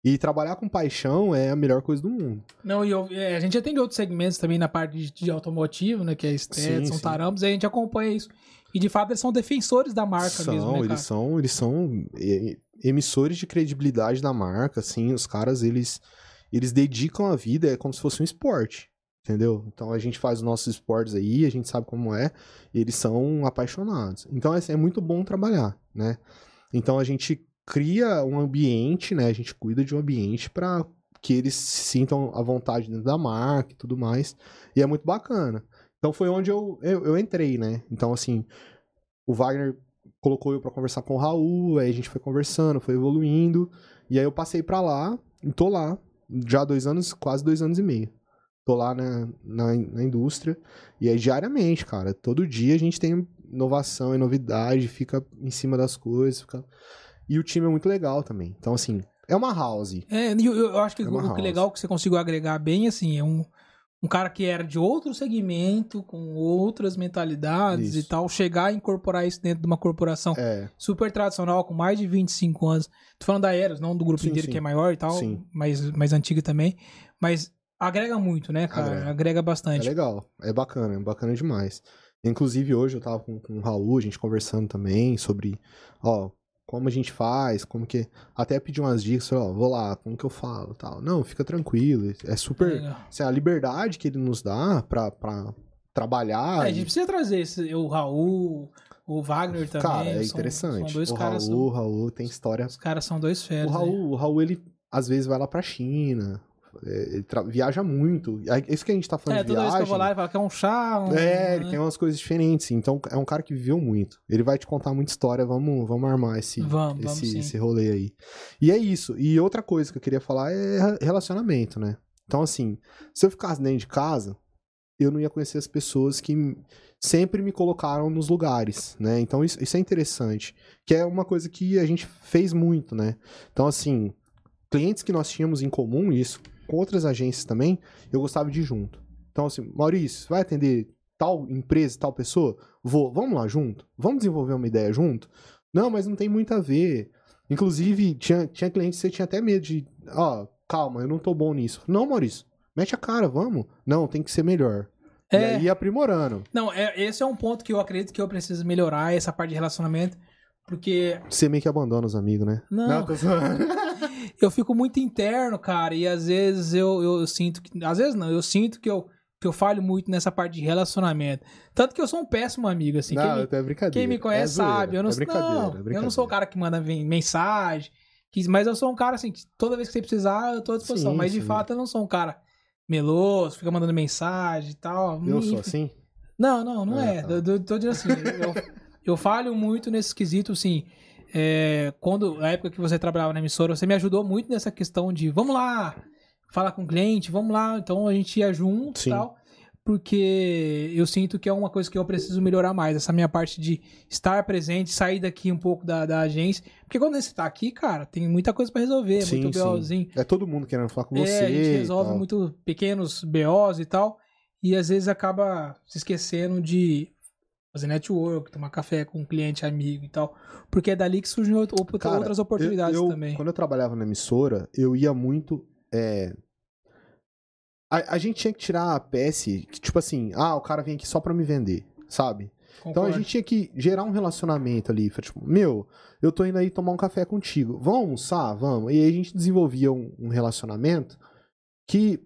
Speaker 2: E trabalhar com paixão é a melhor coisa do mundo.
Speaker 1: Não, e eu, é, a gente atende outros segmentos também na parte de, de automotivo, né? Que é Stetson, sim, Tarambos, e a gente acompanha isso. E de fato eles são defensores da marca
Speaker 2: são,
Speaker 1: mesmo, né,
Speaker 2: eles são, eles são emissores de credibilidade da marca, assim, os caras, eles eles dedicam a vida, é como se fosse um esporte, entendeu? Então a gente faz os nossos esportes aí, a gente sabe como é, eles são apaixonados. Então é, é muito bom trabalhar, né? Então a gente cria um ambiente, né? A gente cuida de um ambiente para que eles se sintam à vontade dentro da marca e tudo mais. E é muito bacana. Então foi onde eu, eu, eu entrei, né? Então, assim, o Wagner colocou eu para conversar com o Raul, aí a gente foi conversando, foi evoluindo. E aí eu passei para lá, e tô lá, já dois anos, quase dois anos e meio. Tô lá na, na, na indústria. E aí, diariamente, cara, todo dia a gente tem inovação e novidade, fica em cima das coisas, fica e o time é muito legal também. Então, assim, é uma house.
Speaker 1: É, eu, eu acho que é o que legal que você conseguiu agregar bem, assim, é um, um cara que era de outro segmento, com outras mentalidades isso. e tal, chegar e incorporar isso dentro de uma corporação é. super tradicional, com mais de 25 anos. Tô falando da Eros, não do grupo sim, inteiro sim. que é maior e tal, sim. mas mais antiga também. Mas agrega muito, né, cara? Agrega, agrega bastante.
Speaker 2: É legal, é bacana, é bacana demais. Inclusive, hoje eu tava com, com o Raul, a gente conversando também sobre, ó, como a gente faz, como que. Até pedir umas dicas, ó, vou lá, como que eu falo tal. Não, fica tranquilo. É super. Assim, a liberdade que ele nos dá pra, pra trabalhar.
Speaker 1: É, a gente precisa trazer esse, o Raul, o Wagner também.
Speaker 2: Cara, é interessante. São, são dois o caras. Raul, o Raul tem história.
Speaker 1: Os caras são dois feras.
Speaker 2: O Raul, né? o Raul, ele às vezes vai lá pra China, é, ele viaja muito. É isso que a gente tá falando é, de viagem. É, toda vez que eu vou
Speaker 1: lá, ele fala que é um chá. Um...
Speaker 2: É, ele tem umas coisas diferentes. Então, é um cara que viveu muito. Ele vai te contar muita história. Vamos, vamos armar esse, vamos, esse, vamos esse rolê aí. E é isso. E outra coisa que eu queria falar é relacionamento, né? Então, assim, se eu ficasse dentro de casa, eu não ia conhecer as pessoas que sempre me colocaram nos lugares, né? Então, isso, isso é interessante. Que é uma coisa que a gente fez muito, né? Então, assim, clientes que nós tínhamos em comum, isso com outras agências também, eu gostava de ir junto. Então, assim, Maurício, vai atender tal empresa, tal pessoa? Vou, vamos lá junto? Vamos desenvolver uma ideia junto? Não, mas não tem muito a ver. Inclusive, tinha, tinha clientes que você tinha até medo de, ó, oh, calma, eu não tô bom nisso. Não, Maurício, mete a cara, vamos. Não, tem que ser melhor. É... E aí aprimorando.
Speaker 1: Não, é, esse é um ponto que eu acredito que eu preciso melhorar, essa parte de relacionamento. Porque.
Speaker 2: Você meio que abandona os amigos, né?
Speaker 1: Não. não tô... eu fico muito interno, cara, e às vezes eu, eu, sinto que. Às vezes não, eu sinto que eu, que eu falho muito nessa parte de relacionamento. Tanto que eu sou um péssimo amigo, assim.
Speaker 2: Não,
Speaker 1: quem,
Speaker 2: é brincadeira.
Speaker 1: Quem me conhece é sabe. Eu não, é não, eu não sou o cara que manda mensagem. Que, mas eu sou um cara, assim, que toda vez que você precisar, eu tô à disposição. Sim, mas de sim. fato eu não sou um cara meloso, fica mandando mensagem e tal.
Speaker 2: Eu sou assim?
Speaker 1: Não, não, não é. é. Tá. Eu, eu, tô dizendo assim. eu, eu falho muito nesse quesito, assim. É, quando, na época que você trabalhava na emissora, você me ajudou muito nessa questão de vamos lá, falar com o cliente, vamos lá, então a gente ia junto e tal. Porque eu sinto que é uma coisa que eu preciso melhorar mais, essa minha parte de estar presente, sair daqui um pouco da, da agência. Porque quando você tá aqui, cara, tem muita coisa para resolver, sim, muito BOzinho.
Speaker 2: É todo mundo querendo falar com é, você.
Speaker 1: A gente resolve muito pequenos BOs e tal. E às vezes acaba se esquecendo de fazer network, tomar café com um cliente amigo e tal. Porque é dali que surgem Cara, outras oportunidades
Speaker 2: eu, eu,
Speaker 1: também.
Speaker 2: Quando eu trabalhava na emissora, eu ia muito. É... A, a, gente tinha que tirar a PS, que, tipo assim, ah, o cara vem aqui só pra me vender, sabe? Concordo. Então a gente tinha que gerar um relacionamento ali. Tipo, meu, eu tô indo aí tomar um café contigo. Vamos almoçar? Vamos. E aí a gente desenvolvia um, um relacionamento que,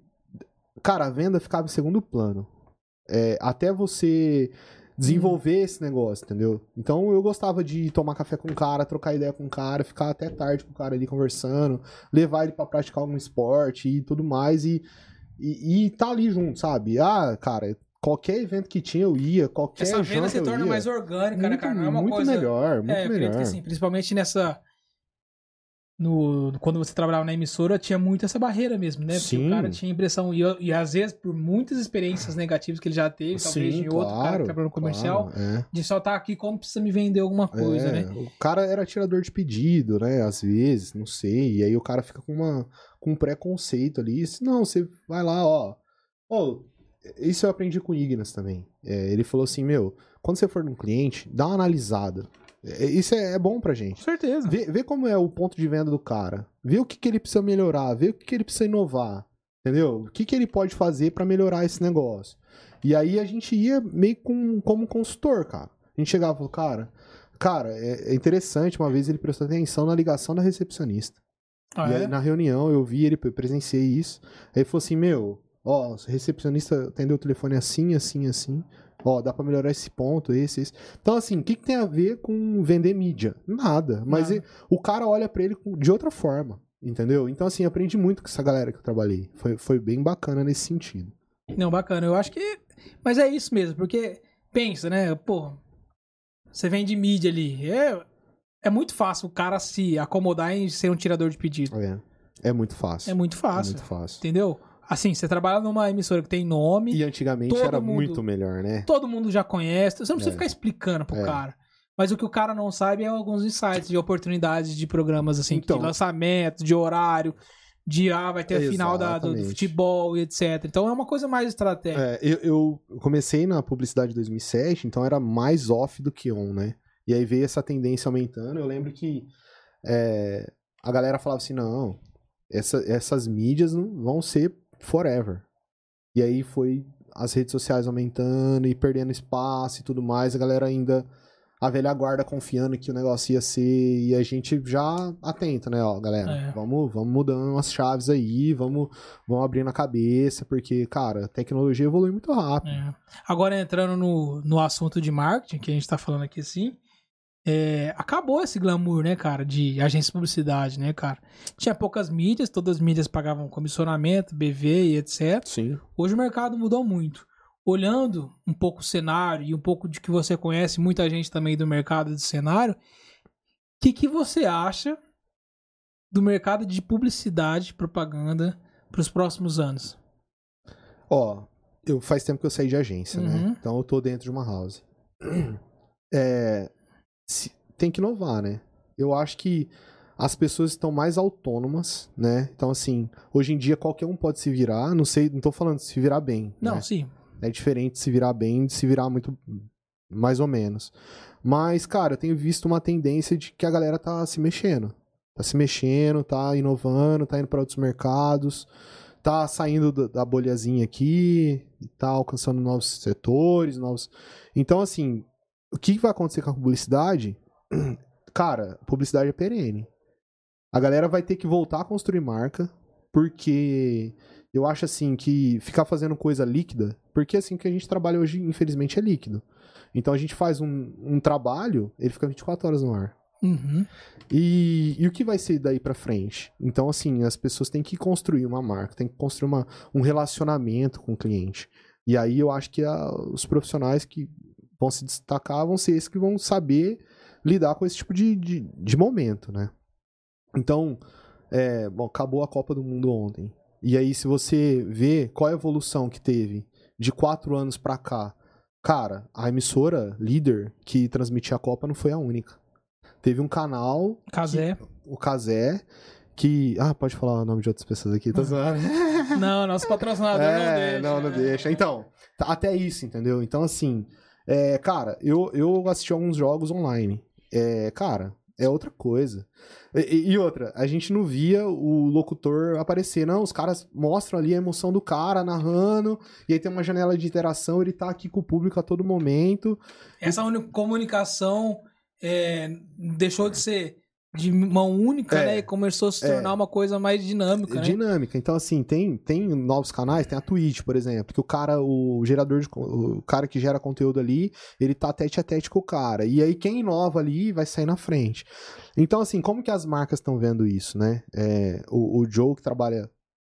Speaker 2: cara, a venda ficava em segundo plano. É, até você desenvolver esse negócio, entendeu? Então eu gostava de tomar café com o cara, trocar ideia com o cara, ficar até tarde com o cara ali conversando, levar ele para praticar algum esporte e tudo mais e, e, e tá ali junto, sabe? Ah, cara, qualquer evento que tinha eu ia, qualquer
Speaker 1: Essa venda se torna mais orgânica,
Speaker 2: né,
Speaker 1: cara? Não
Speaker 2: é uma muito coisa... melhor, muito
Speaker 1: é,
Speaker 2: melhor.
Speaker 1: Que, assim, principalmente nessa no, quando você trabalhava na emissora, tinha muito essa barreira mesmo, né? Porque Sim. o cara tinha impressão, e, e às vezes por muitas experiências negativas que ele já teve, Sim, talvez de outro claro, cara que trabalhou no comercial, claro, é. de só estar tá aqui quando precisa me vender alguma coisa, é, né?
Speaker 2: O cara era tirador de pedido, né? Às vezes, não sei. E aí o cara fica com, uma, com um preconceito ali. Não, você vai lá, ó. Ó, isso eu aprendi com o Ignas também. É, ele falou assim, meu, quando você for num cliente, dá uma analisada. É, isso é, é bom pra gente.
Speaker 1: Com certeza.
Speaker 2: Vê, vê, como é o ponto de venda do cara. Vê o que, que ele precisa melhorar, vê o que, que ele precisa inovar. Entendeu? O que, que ele pode fazer para melhorar esse negócio. E aí a gente ia meio com, como consultor, cara. A gente chegava e falou, cara, cara, é, é interessante, uma vez ele prestou atenção na ligação da recepcionista.
Speaker 1: Ah,
Speaker 2: e
Speaker 1: é?
Speaker 2: aí, na reunião eu vi ele, eu presenciei isso. Aí ele falou assim, meu, ó, recepcionista atendeu o telefone assim, assim, assim. Ó, dá pra melhorar esse ponto, esse, esse. Então, assim, o que, que tem a ver com vender mídia? Nada. Mas
Speaker 1: Nada.
Speaker 2: ele- o cara olha pra ele de outra forma, entendeu? Então, assim, aprendi muito com essa galera que eu trabalhei. Foi, foi bem bacana nesse sentido.
Speaker 1: Não, bacana. Eu acho que. Mas é isso mesmo, porque pensa, né? Pô, você vende mídia ali. É, é muito fácil o cara se acomodar em ser um tirador de pedido.
Speaker 2: É, é muito fácil.
Speaker 1: É muito
Speaker 2: É
Speaker 1: fácil.
Speaker 2: muito fácil.
Speaker 1: Entendeu? Assim, você trabalha numa emissora que tem nome,
Speaker 2: E antigamente era
Speaker 1: mundo-
Speaker 2: muito melhor, né?
Speaker 1: todo mundo já conhece. Você não precisa
Speaker 2: É.
Speaker 1: ficar explicando pro
Speaker 2: É.
Speaker 1: cara. Mas o que o cara não sabe é alguns insights de oportunidades de programas, assim,
Speaker 2: Então.
Speaker 1: de lançamento, de horário, de ah, vai ter a final da, do, do futebol e etc. Então é uma coisa mais estratégica.
Speaker 2: É, eu, eu comecei na publicidade em 2007, então era mais off do que on, né? E aí veio essa tendência aumentando. Eu lembro que é, a galera falava assim: não, essa- essas mídias não vão ser forever. E aí foi as redes sociais aumentando e perdendo espaço e tudo mais. A galera ainda, a velha guarda confiando que o negócio ia ser. E a gente já atenta, né? Ó, galera,
Speaker 1: É.
Speaker 2: vamos, vamos mudando umas chaves aí, vamos, vamos abrindo a cabeça, porque, cara, a tecnologia evolui muito rápido.
Speaker 1: É. Agora entrando no, no assunto de marketing, que a gente tá falando aqui assim, é, acabou esse glamour, né, cara, de agência de publicidade, né, cara? Tinha poucas mídias, todas as mídias pagavam comissionamento, BV e etc.
Speaker 2: Sim.
Speaker 1: Hoje o mercado mudou muito. Olhando um pouco o cenário e um pouco de que você conhece muita gente também do mercado de cenário, o que, que você acha do mercado de publicidade e propaganda para os próximos anos?
Speaker 2: Ó, eu faz tempo que eu saí de agência,
Speaker 1: Uhum.
Speaker 2: né? Então eu tô dentro de uma house. É, se- tem que inovar, né? Eu acho que as pessoas estão mais autônomas, né? Então, assim, hoje em dia qualquer um pode se virar. Não sei, não tô falando de se virar bem.
Speaker 1: Não,
Speaker 2: né?
Speaker 1: sim.
Speaker 2: É diferente de se virar bem de se virar muito mais ou menos. Mas, cara, eu tenho visto uma tendência de que a galera tá se mexendo. Tá se mexendo, tá inovando, tá indo para outros mercados, tá saindo da- bolhazinha aqui, tá alcançando novos setores, novos. Então, assim, o que vai acontecer com a publicidade? Cara, publicidade é perene. A galera vai ter que voltar a construir marca, porque eu acho assim que ficar fazendo coisa líquida, porque assim que a gente trabalha hoje, infelizmente, é líquido. Então a gente faz um, um trabalho, ele fica 24 horas no ar.
Speaker 1: Uhum.
Speaker 2: E, e o que vai ser daí pra frente? Então, assim, as pessoas têm que construir uma marca, têm que construir uma, um relacionamento com o cliente. E aí eu acho que a- os profissionais que vão se destacar vão ser esses que vão saber lidar com esse tipo de, de, de momento, né? Então, é, bom, acabou a Copa do Mundo ontem. E aí, se você vê qual a evolução que teve de quatro anos pra cá, cara, a emissora líder que transmitia a Copa não foi a única. Teve um canal
Speaker 1: Casé.
Speaker 2: o Casé, que. Ah, pode falar o nome de outras pessoas aqui, tá zoando?
Speaker 1: Não, nosso patrocinador não
Speaker 2: é,
Speaker 1: deixa.
Speaker 2: não, não deixa. Então, tá- até isso, entendeu? Então, assim, é, cara, eu, eu assisti alguns jogos online. É, cara, é outra coisa. E, e- outra, a gente não via o locutor aparecer, não. Os caras mostram ali a emoção do cara narrando, e aí tem uma janela de interação, ele tá aqui com o público a todo momento.
Speaker 1: Essa uni- comunicação é, deixou de ser de mão única,
Speaker 2: É.
Speaker 1: né? E começou a se
Speaker 2: É.
Speaker 1: tornar uma coisa mais dinâmica,
Speaker 2: É
Speaker 1: né?
Speaker 2: dinâmica. Então, assim, tem, tem novos canais, tem a Twitch, por exemplo, que o cara, o gerador de. O cara que gera conteúdo ali, ele tá tete a tete com o cara. E aí, quem inova ali vai sair na frente. Então, assim, como que as marcas estão vendo isso, né? É, o, o Joe, que trabalha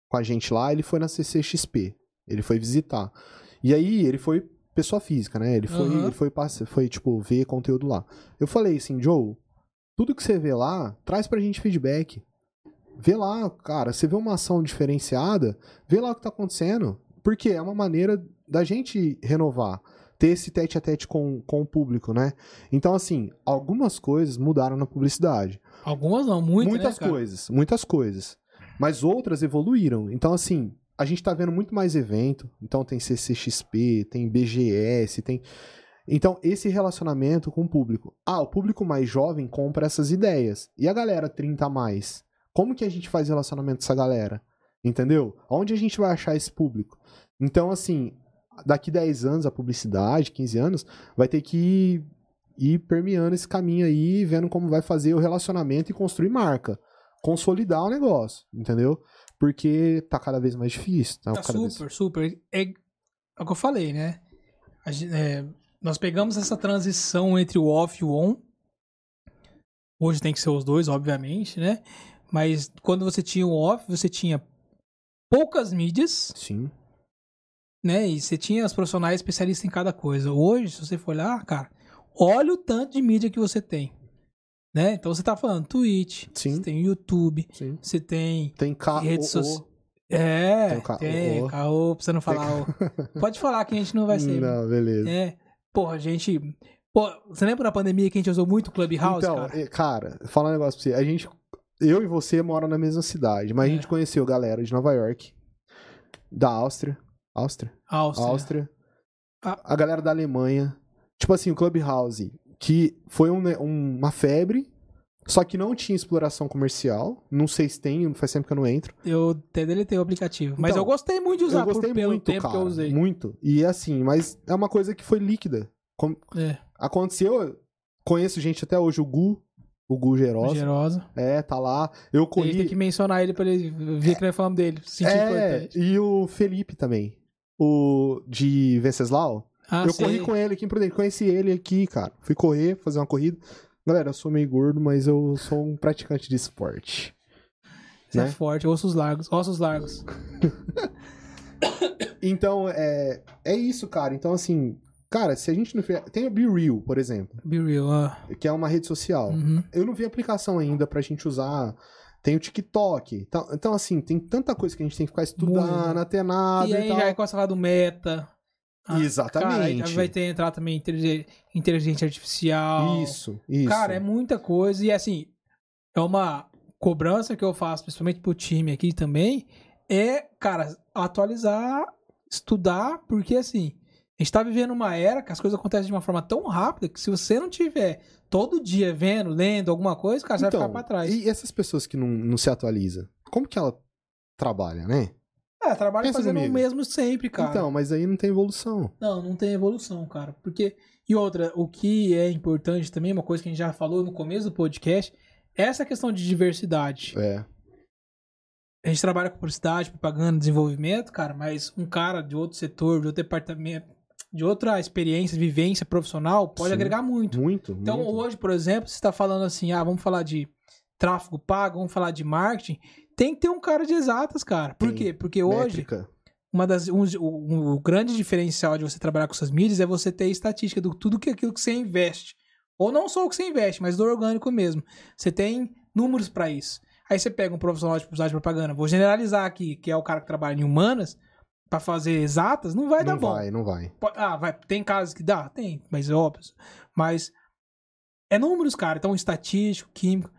Speaker 2: com a gente lá, ele foi na CCXP. Ele foi visitar. E aí, ele foi pessoa física, né? Ele foi,
Speaker 1: Aham.
Speaker 2: ele foi, foi, tipo, ver conteúdo lá. Eu falei assim, Joe, tudo que você vê lá, traz pra gente feedback. Vê lá, cara, você vê uma ação diferenciada, vê lá o que tá acontecendo. Porque é uma maneira da gente renovar, ter esse tete a tete com, com o público, né? Então, assim, algumas coisas mudaram na publicidade.
Speaker 1: Algumas não, muitas,
Speaker 2: muitas
Speaker 1: né,
Speaker 2: coisas, muitas coisas. Mas outras evoluíram. Então, assim, a gente tá vendo muito mais evento. Então tem CCXP, tem BGS, tem. Então, esse relacionamento com o público. Ah, o público mais jovem compra essas ideias. E a galera 30 a mais? Como que a gente faz relacionamento com essa galera? Entendeu? Onde a gente vai achar esse público? Então, assim, daqui 10 anos, a publicidade, 15 anos, vai ter que ir, ir permeando esse caminho aí, vendo como vai fazer o relacionamento e construir marca. Consolidar o negócio, entendeu? Porque tá cada vez mais difícil. Tá,
Speaker 1: tá super, vez... super. É, é o que eu falei, né? Gente, é, nós pegamos essa transição entre o off e o on. Hoje tem que ser os dois, obviamente, né? Mas quando você tinha o off, você tinha poucas mídias.
Speaker 2: Sim.
Speaker 1: Né? E você tinha os profissionais especialistas em cada coisa. Hoje, se você for olhar, cara, olha o tanto de mídia que você tem. Né? Então você tá falando Twitch, Sim. você tem YouTube, Sim. você tem,
Speaker 2: tem redes sociais.
Speaker 1: É, tem, ca... tem caô, você não falar. O... Pode falar que a gente não vai ser.
Speaker 2: Não, beleza.
Speaker 1: É. Porra, a gente. Pô, você lembra da pandemia que a gente usou muito Clubhouse? Então, cara,
Speaker 2: cara falar um negócio pra você. A gente eu e você moram na mesma cidade, mas é. a gente conheceu galera de Nova York, da Áustria. Áustria?
Speaker 1: Áustria.
Speaker 2: Áustria. A... a galera da Alemanha. Tipo assim, o Clubhouse, que foi um, um, uma febre, só que não tinha exploração comercial. Não sei se tem, faz tempo que eu não entro.
Speaker 1: Eu até deletei o aplicativo. Mas então, eu gostei muito de usar
Speaker 2: eu gostei por, pelo muito, tempo cara, que eu usei. Muito. E assim, mas é uma coisa que foi líquida. Com... É. Aconteceu. Conheço gente até hoje, o Gu, o Gu Gerosa.
Speaker 1: Gerosa.
Speaker 2: É, tá lá. Eu corri.
Speaker 1: Tem que mencionar ele pra ele ver que nós falamos dele. Sentir
Speaker 2: é, importante. E o Felipe também. O de Venceslau. Ah, eu sei. corri com ele aqui em Prudente. Conheci ele aqui, cara. Fui correr, fazer uma corrida. Galera, eu sou meio gordo, mas eu sou um praticante de esporte.
Speaker 1: Você é né? é forte, ossos largos, ossos largos.
Speaker 2: então, é, é isso, cara. Então, assim, Cara, se a gente não fizer. Tem o Be Real, por exemplo.
Speaker 1: Be Real, ah.
Speaker 2: Que é uma rede social. Uhum. Eu não vi aplicação ainda pra gente usar. Tem o TikTok. Então, então, assim, tem tanta coisa que a gente tem que ficar estudando, até nada.
Speaker 1: E aí e
Speaker 2: já
Speaker 1: é começa a falar do meta.
Speaker 2: Ah, Exatamente.
Speaker 1: Cara, vai ter entrar também inteligência artificial.
Speaker 2: Isso, isso.
Speaker 1: Cara, é muita coisa. E assim, é uma cobrança que eu faço, principalmente pro time aqui também. É, cara, atualizar, estudar, porque assim a gente tá vivendo uma era que as coisas acontecem de uma forma tão rápida que se você não tiver todo dia vendo, lendo alguma coisa, cara, você então, vai ficar pra trás.
Speaker 2: E essas pessoas que não, não se atualizam, como que ela trabalha, né?
Speaker 1: É, trabalha Pensa fazendo comigo. o mesmo sempre, cara.
Speaker 2: Então, mas aí não tem evolução.
Speaker 1: Não, não tem evolução, cara. Porque. E outra, o que é importante também, uma coisa que a gente já falou no começo do podcast, é essa questão de diversidade.
Speaker 2: É.
Speaker 1: A gente trabalha com publicidade, propaganda, desenvolvimento, cara, mas um cara de outro setor, de outro departamento, de outra experiência, vivência profissional, pode Sim, agregar muito.
Speaker 2: Muito.
Speaker 1: Então,
Speaker 2: muito.
Speaker 1: hoje, por exemplo, você está falando assim, ah, vamos falar de tráfego pago, vamos falar de marketing, tem que ter um cara de exatas, cara. Por tem quê? Porque hoje, uma das, um, o, o, grande diferencial de você trabalhar com suas mídias é você ter estatística do tudo que aquilo que você investe. Ou não só o que você investe, mas do orgânico mesmo. Você tem números para isso. Aí você pega um profissional de publicidade e propaganda, vou generalizar aqui, que é o cara que trabalha em humanas, para fazer exatas, não vai
Speaker 2: não
Speaker 1: dar
Speaker 2: bom. Não vai, não vai.
Speaker 1: Ah, vai. Tem casos que dá? Tem, mas é óbvio. Mas é números, cara. Então, estatístico, químico.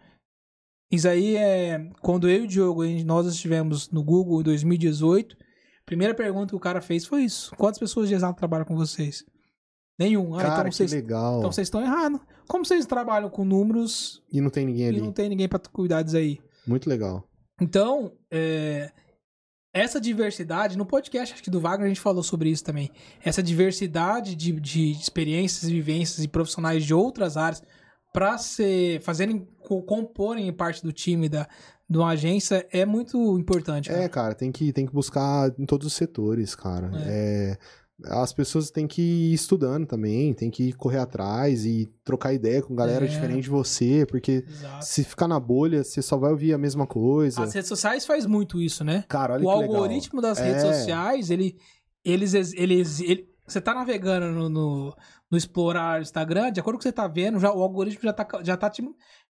Speaker 1: Isso aí é. Quando eu e o Diogo, nós estivemos no Google em 2018, a primeira pergunta que o cara fez foi isso: Quantas pessoas de exato trabalham com vocês? Nenhum. Ah,
Speaker 2: cara,
Speaker 1: então vocês,
Speaker 2: legal.
Speaker 1: Então vocês estão errados. Como vocês trabalham com números.
Speaker 2: E não tem ninguém ali.
Speaker 1: E não tem ninguém para cuidar disso aí.
Speaker 2: Muito legal.
Speaker 1: Então, é, essa diversidade, no podcast acho que do Wagner a gente falou sobre isso também. Essa diversidade de, de experiências, vivências e profissionais de outras áreas para ser fazerem comporem parte do time da de uma agência é muito importante.
Speaker 2: Cara. É, cara, tem que tem que buscar em todos os setores, cara. É. é as pessoas têm que ir estudando também, tem que correr atrás e trocar ideia com galera é. diferente de você, porque Exato. se ficar na bolha, você só vai ouvir a mesma coisa.
Speaker 1: As redes sociais faz muito isso, né?
Speaker 2: Cara, olha
Speaker 1: o algoritmo
Speaker 2: legal.
Speaker 1: das é. redes sociais, ele, eles, eles, ele, você tá navegando no, no, no explorar Instagram, de acordo com o que você tá vendo, já, o algoritmo já tá, já tá, te,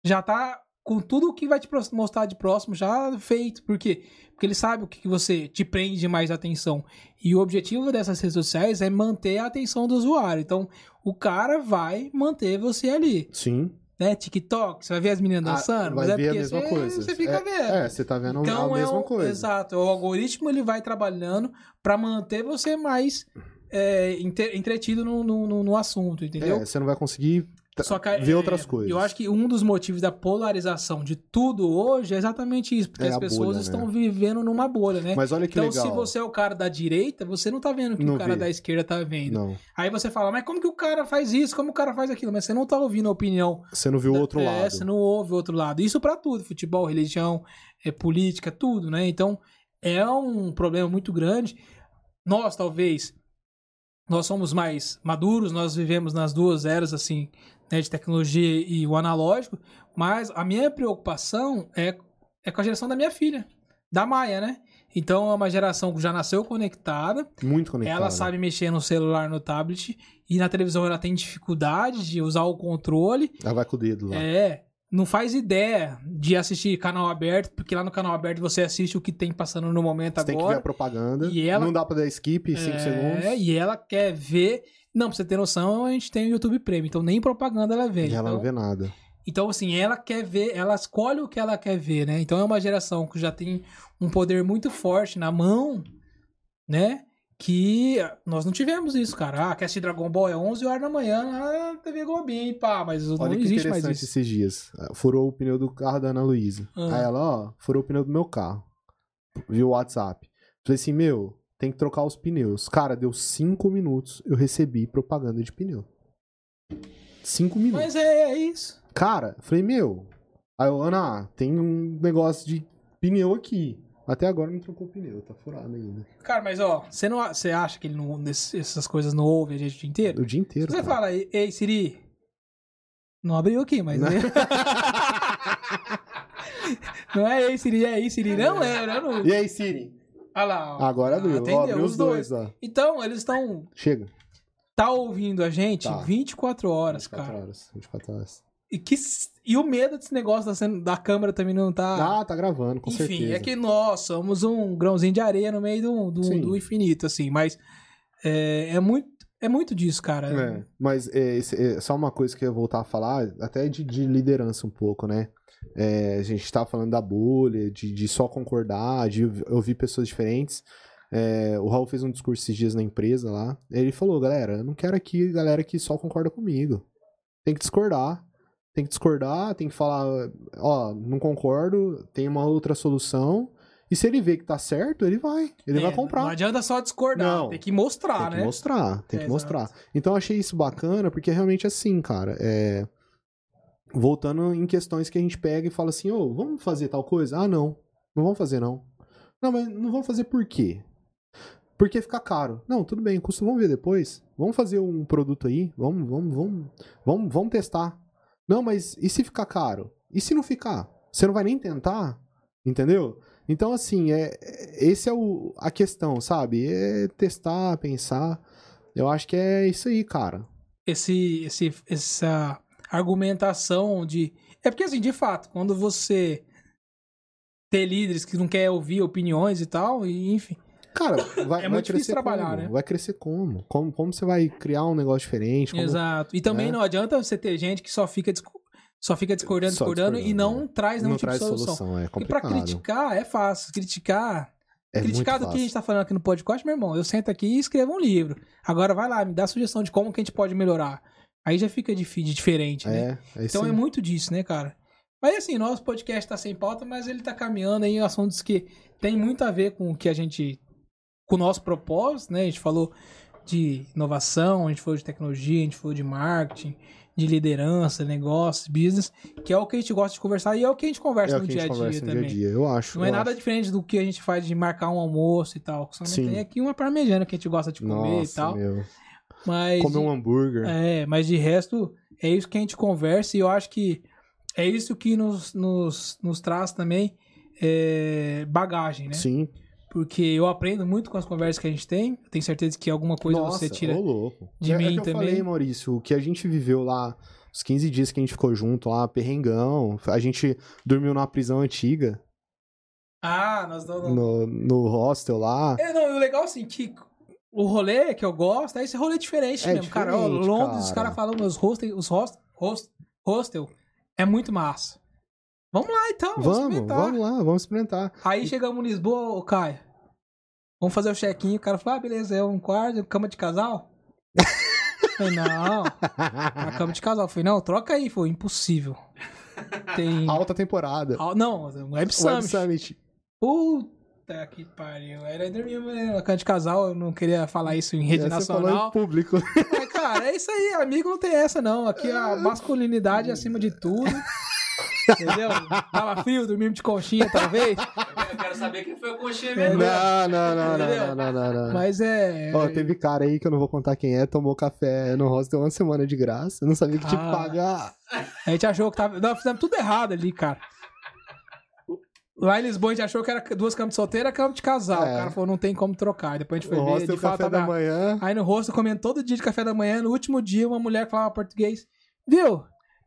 Speaker 1: já tá com tudo o que vai te mostrar de próximo já feito. Por quê? Porque ele sabe o que você te prende mais atenção. E o objetivo dessas redes sociais é manter a atenção do usuário. Então, o cara vai manter você ali.
Speaker 2: Sim.
Speaker 1: né, TikTok, você vai ver as meninas
Speaker 2: Ah,
Speaker 1: dançando,
Speaker 2: vai
Speaker 1: mas é
Speaker 2: ver a mesma
Speaker 1: você,
Speaker 2: coisa.
Speaker 1: você fica
Speaker 2: é,
Speaker 1: vendo.
Speaker 2: É, você tá vendo
Speaker 1: Então
Speaker 2: a
Speaker 1: é
Speaker 2: mesma
Speaker 1: um-
Speaker 2: coisa.
Speaker 1: Exato. O algoritmo ele vai trabalhando pra manter você mais é, entre- entretido no, no, no- assunto, entendeu?
Speaker 2: É, você não vai conseguir
Speaker 1: Só que,
Speaker 2: ver
Speaker 1: é,
Speaker 2: outras coisas.
Speaker 1: Eu acho que um dos motivos da polarização de tudo hoje é exatamente isso, porque
Speaker 2: É
Speaker 1: as pessoas
Speaker 2: bolha, né?
Speaker 1: estão vivendo numa bolha, né?
Speaker 2: Mas olha que
Speaker 1: então,
Speaker 2: legal.
Speaker 1: se você é o cara da direita, você não tá vendo o que
Speaker 2: Não
Speaker 1: o cara
Speaker 2: vê.
Speaker 1: da esquerda tá vendo.
Speaker 2: Não,
Speaker 1: Aí você fala, mas como que o cara faz isso? Como o cara faz aquilo? Mas você não tá ouvindo a opinião.
Speaker 2: você não viu o outro
Speaker 1: é,
Speaker 2: lado.
Speaker 1: Você não ouve o outro lado. Isso pra tudo, futebol, religião, é, política, tudo, né? Então, é um problema muito grande. Nós, talvez, nós somos mais maduros, nós vivemos nas duas eras, assim, né, de tecnologia e o analógico, mas a minha preocupação é, é com a geração da minha filha, da Maia, né? Então, é uma geração que já nasceu conectada,
Speaker 2: Muito conectado.
Speaker 1: ela sabe mexer no celular, no tablet, e na televisão ela tem dificuldade de usar o controle.
Speaker 2: Ela vai com o dedo lá.
Speaker 1: É, não faz ideia de assistir canal aberto, porque lá no canal aberto você assiste o que tem passando no momento
Speaker 2: Você tem que ver a
Speaker 1: agora.
Speaker 2: propaganda.
Speaker 1: E ela-
Speaker 2: Não dá pra dar skip 5
Speaker 1: é,
Speaker 2: segundos.
Speaker 1: e ela quer ver. Não, pra você ter noção, a gente tem o YouTube Premium, então nem propaganda ela vê.
Speaker 2: E ela
Speaker 1: então,
Speaker 2: não vê nada.
Speaker 1: então, assim, ela quer ver, ela escolhe o que ela quer ver, né? Então é uma geração que já tem um poder muito forte na mão, né? Que nós não tivemos isso, cara. Ah, assistir Dragon Ball é 11 horas da manhã na TV Globinho, pá, mas não
Speaker 2: Olha que
Speaker 1: existe mais isso.
Speaker 2: esses dias. Furou o pneu do carro da Ana Luísa.
Speaker 1: Ah.
Speaker 2: Aí ela, ó, furou o pneu do meu carro. Viu o WhatsApp. Falei assim, meu, tem que trocar os pneus. Cara, deu cinco minutos, eu recebi propaganda de pneu. Cinco minutos.
Speaker 1: Mas é, é isso.
Speaker 2: Cara, falei, meu. Aí eu, Ana, tem um negócio de pneu aqui. Até agora não trocou o pneu, tá furado ainda.
Speaker 1: Cara, mas ó, você não, você acha que ele não, essas coisas não ouve a gente o dia inteiro?
Speaker 2: O dia inteiro.
Speaker 1: Você fala, ei, Siri. Não abriu aqui, mas.
Speaker 2: Não.
Speaker 1: não é ei, Siri, é ei, Siri. Não é, não.
Speaker 2: E aí, Siri?
Speaker 1: Olha lá. ó.
Speaker 2: Agora abriu.
Speaker 1: Atendeu,
Speaker 2: ó, abriu os dois, ó.
Speaker 1: Então, eles estão.
Speaker 2: Chega.
Speaker 1: Tá ouvindo a gente
Speaker 2: Tá.
Speaker 1: 24 horas,
Speaker 2: 24
Speaker 1: cara.
Speaker 2: horas. 24 horas.
Speaker 1: E, que, e o medo desse negócio da, cena- da câmera também não tá.
Speaker 2: Ah, tá gravando, com
Speaker 1: Enfim,
Speaker 2: certeza.
Speaker 1: é que nós somos um grãozinho de areia no meio do, do, do infinito, assim. Mas é, é, muito, é muito disso, cara.
Speaker 2: É, mas é, é, só uma coisa que eu ia voltar a falar, até de, de liderança um pouco, né? É, a gente tava falando da bolha, de, de só concordar, de ouvir pessoas diferentes. É, o Raul fez um discurso esses dias na empresa lá. Ele falou, galera, eu não quero aqui galera que só concorda comigo. Tem que discordar. Tem que discordar, tem que falar, ó, não concordo, tem uma outra solução. E se ele vê que tá certo, ele vai. Ele
Speaker 1: É,
Speaker 2: vai comprar.
Speaker 1: Não adianta só discordar,
Speaker 2: Não.
Speaker 1: tem que mostrar,
Speaker 2: Tem que
Speaker 1: né?
Speaker 2: mostrar, tem
Speaker 1: É,
Speaker 2: que mostrar. Então eu achei isso bacana, porque realmente assim, cara, é... Voltando em questões que a gente pega e fala assim, ô, vamos fazer tal coisa? Ah, não. Não vamos fazer, não. Não, mas não vamos fazer por quê? Porque fica caro. Não, tudo bem, custo vamos ver depois. Vamos fazer um produto aí, vamos, vamos, vamos, vamos, vamos testar. Não, mas e se ficar caro? E se não ficar? Você não vai nem tentar? Entendeu? Então, assim, é, é- esse é o, a questão, sabe? É testar, pensar. Eu acho que é isso aí, cara.
Speaker 1: Esse, esse, essa argumentação de. É porque, assim, de fato, quando você ter líderes que não quer ouvir opiniões e tal, e enfim.
Speaker 2: Cara, vai,
Speaker 1: É
Speaker 2: vai crescer
Speaker 1: trabalhar,
Speaker 2: como?
Speaker 1: né?
Speaker 2: Vai crescer como? como? Como você vai criar um negócio diferente? Como...
Speaker 1: Exato. E também
Speaker 2: né?
Speaker 1: não adianta você ter gente que só fica, só fica discordando,
Speaker 2: Só
Speaker 1: discordando, e
Speaker 2: discordando,
Speaker 1: não
Speaker 2: é.
Speaker 1: traz nenhum
Speaker 2: Não
Speaker 1: tipo
Speaker 2: traz
Speaker 1: de solução.
Speaker 2: solução, é
Speaker 1: E pra
Speaker 2: complicado.
Speaker 1: criticar é fácil. Criticar.
Speaker 2: é
Speaker 1: criticar do que a gente tá falando aqui no podcast, meu irmão. Eu sento aqui e escrevo um livro. Agora vai lá, me dá sugestão de como que a gente pode melhorar. Aí já fica dif- diferente, né?
Speaker 2: É, é
Speaker 1: Então é muito disso, né, cara? Mas assim, nosso podcast tá sem pauta, mas ele tá caminhando aí em assuntos que tem muito a ver com o que a gente. com o nosso propósito, né? A gente falou de inovação, a gente falou de tecnologia, a gente falou de marketing, de liderança, negócios, business, que é o que a gente gosta de conversar e é o que a gente conversa
Speaker 2: É o
Speaker 1: no dia
Speaker 2: gente
Speaker 1: dia
Speaker 2: conversa no
Speaker 1: também.
Speaker 2: dia a dia, eu acho.
Speaker 1: Não é
Speaker 2: eu
Speaker 1: nada
Speaker 2: acho.
Speaker 1: diferente do que a gente faz de marcar um almoço e tal. Só tem aqui uma parmegiana que a gente gosta de comer
Speaker 2: Nossa,
Speaker 1: e tal.
Speaker 2: meu.
Speaker 1: Mas
Speaker 2: Comer um hambúrguer.
Speaker 1: é, mas de resto, é isso que a gente conversa e eu acho que é isso que nos, nos, nos traz também é, bagagem, né?
Speaker 2: Sim.
Speaker 1: Porque eu aprendo muito com as conversas que a gente tem. Eu tenho certeza que alguma coisa
Speaker 2: Nossa,
Speaker 1: você tira.
Speaker 2: ô louco.
Speaker 1: de
Speaker 2: é,
Speaker 1: mim
Speaker 2: é que eu
Speaker 1: também.
Speaker 2: falei, Maurício, o que a gente viveu lá, os 15 dias que a gente ficou junto lá, perrengão, a gente dormiu numa prisão antiga,
Speaker 1: Ah, nós não.
Speaker 2: no, no hostel lá.
Speaker 1: É, não, o legal assim, que o rolê que eu gosto é esse rolê diferente
Speaker 2: É
Speaker 1: mesmo. cara, ó, Londres, os
Speaker 2: cara.
Speaker 1: caras falam, os hostel, os host, host, hostel É muito massa. Vamos lá então, vamos,
Speaker 2: Vamos,
Speaker 1: experimentar.
Speaker 2: vamos lá, vamos experimentar.
Speaker 1: Aí chegamos em Lisboa, Caio. Vamos fazer o check-in. O cara falou: ah, beleza, é um quarto, cama de casal? Falei, não, a cama de casal. Falei, não, troca aí. Foi impossível. Tem.
Speaker 2: Alta temporada.
Speaker 1: Ah, Não, Web
Speaker 2: Web
Speaker 1: Summit.
Speaker 2: Summit.
Speaker 1: Puta que pariu. Era dormir na cama de casal, eu não queria falar isso em rede
Speaker 2: Você falou
Speaker 1: nacional.
Speaker 2: em público.
Speaker 1: Mas, cara, é isso aí, amigo não tem essa, não. Aqui a masculinidade é acima de tudo. Entendeu? Tava frio, dormimos de conchinha, talvez.
Speaker 3: Eu quero saber quem foi o conchinha mesmo.
Speaker 2: Não, não, não, não, não, não, não.
Speaker 1: Mas é.
Speaker 2: Ó, teve cara aí que eu não vou contar quem é, tomou café no hostel uma semana de graça. Eu não sabia que tinha que
Speaker 1: Ah.
Speaker 2: pagar.
Speaker 1: A gente achou que tava. Nós fizemos tudo errado ali, cara. Lá em Lisboa a gente achou que era duas camas de solteiro e cama de casal.
Speaker 2: É.
Speaker 1: O cara falou, não tem como trocar. Depois a gente
Speaker 2: O
Speaker 1: foi ver.
Speaker 2: hostel
Speaker 1: De fato,
Speaker 2: café da
Speaker 1: tava...
Speaker 2: manhã.
Speaker 1: Aí no rosto comendo todo dia de café da manhã. No último dia, uma mulher que falava português. Viu?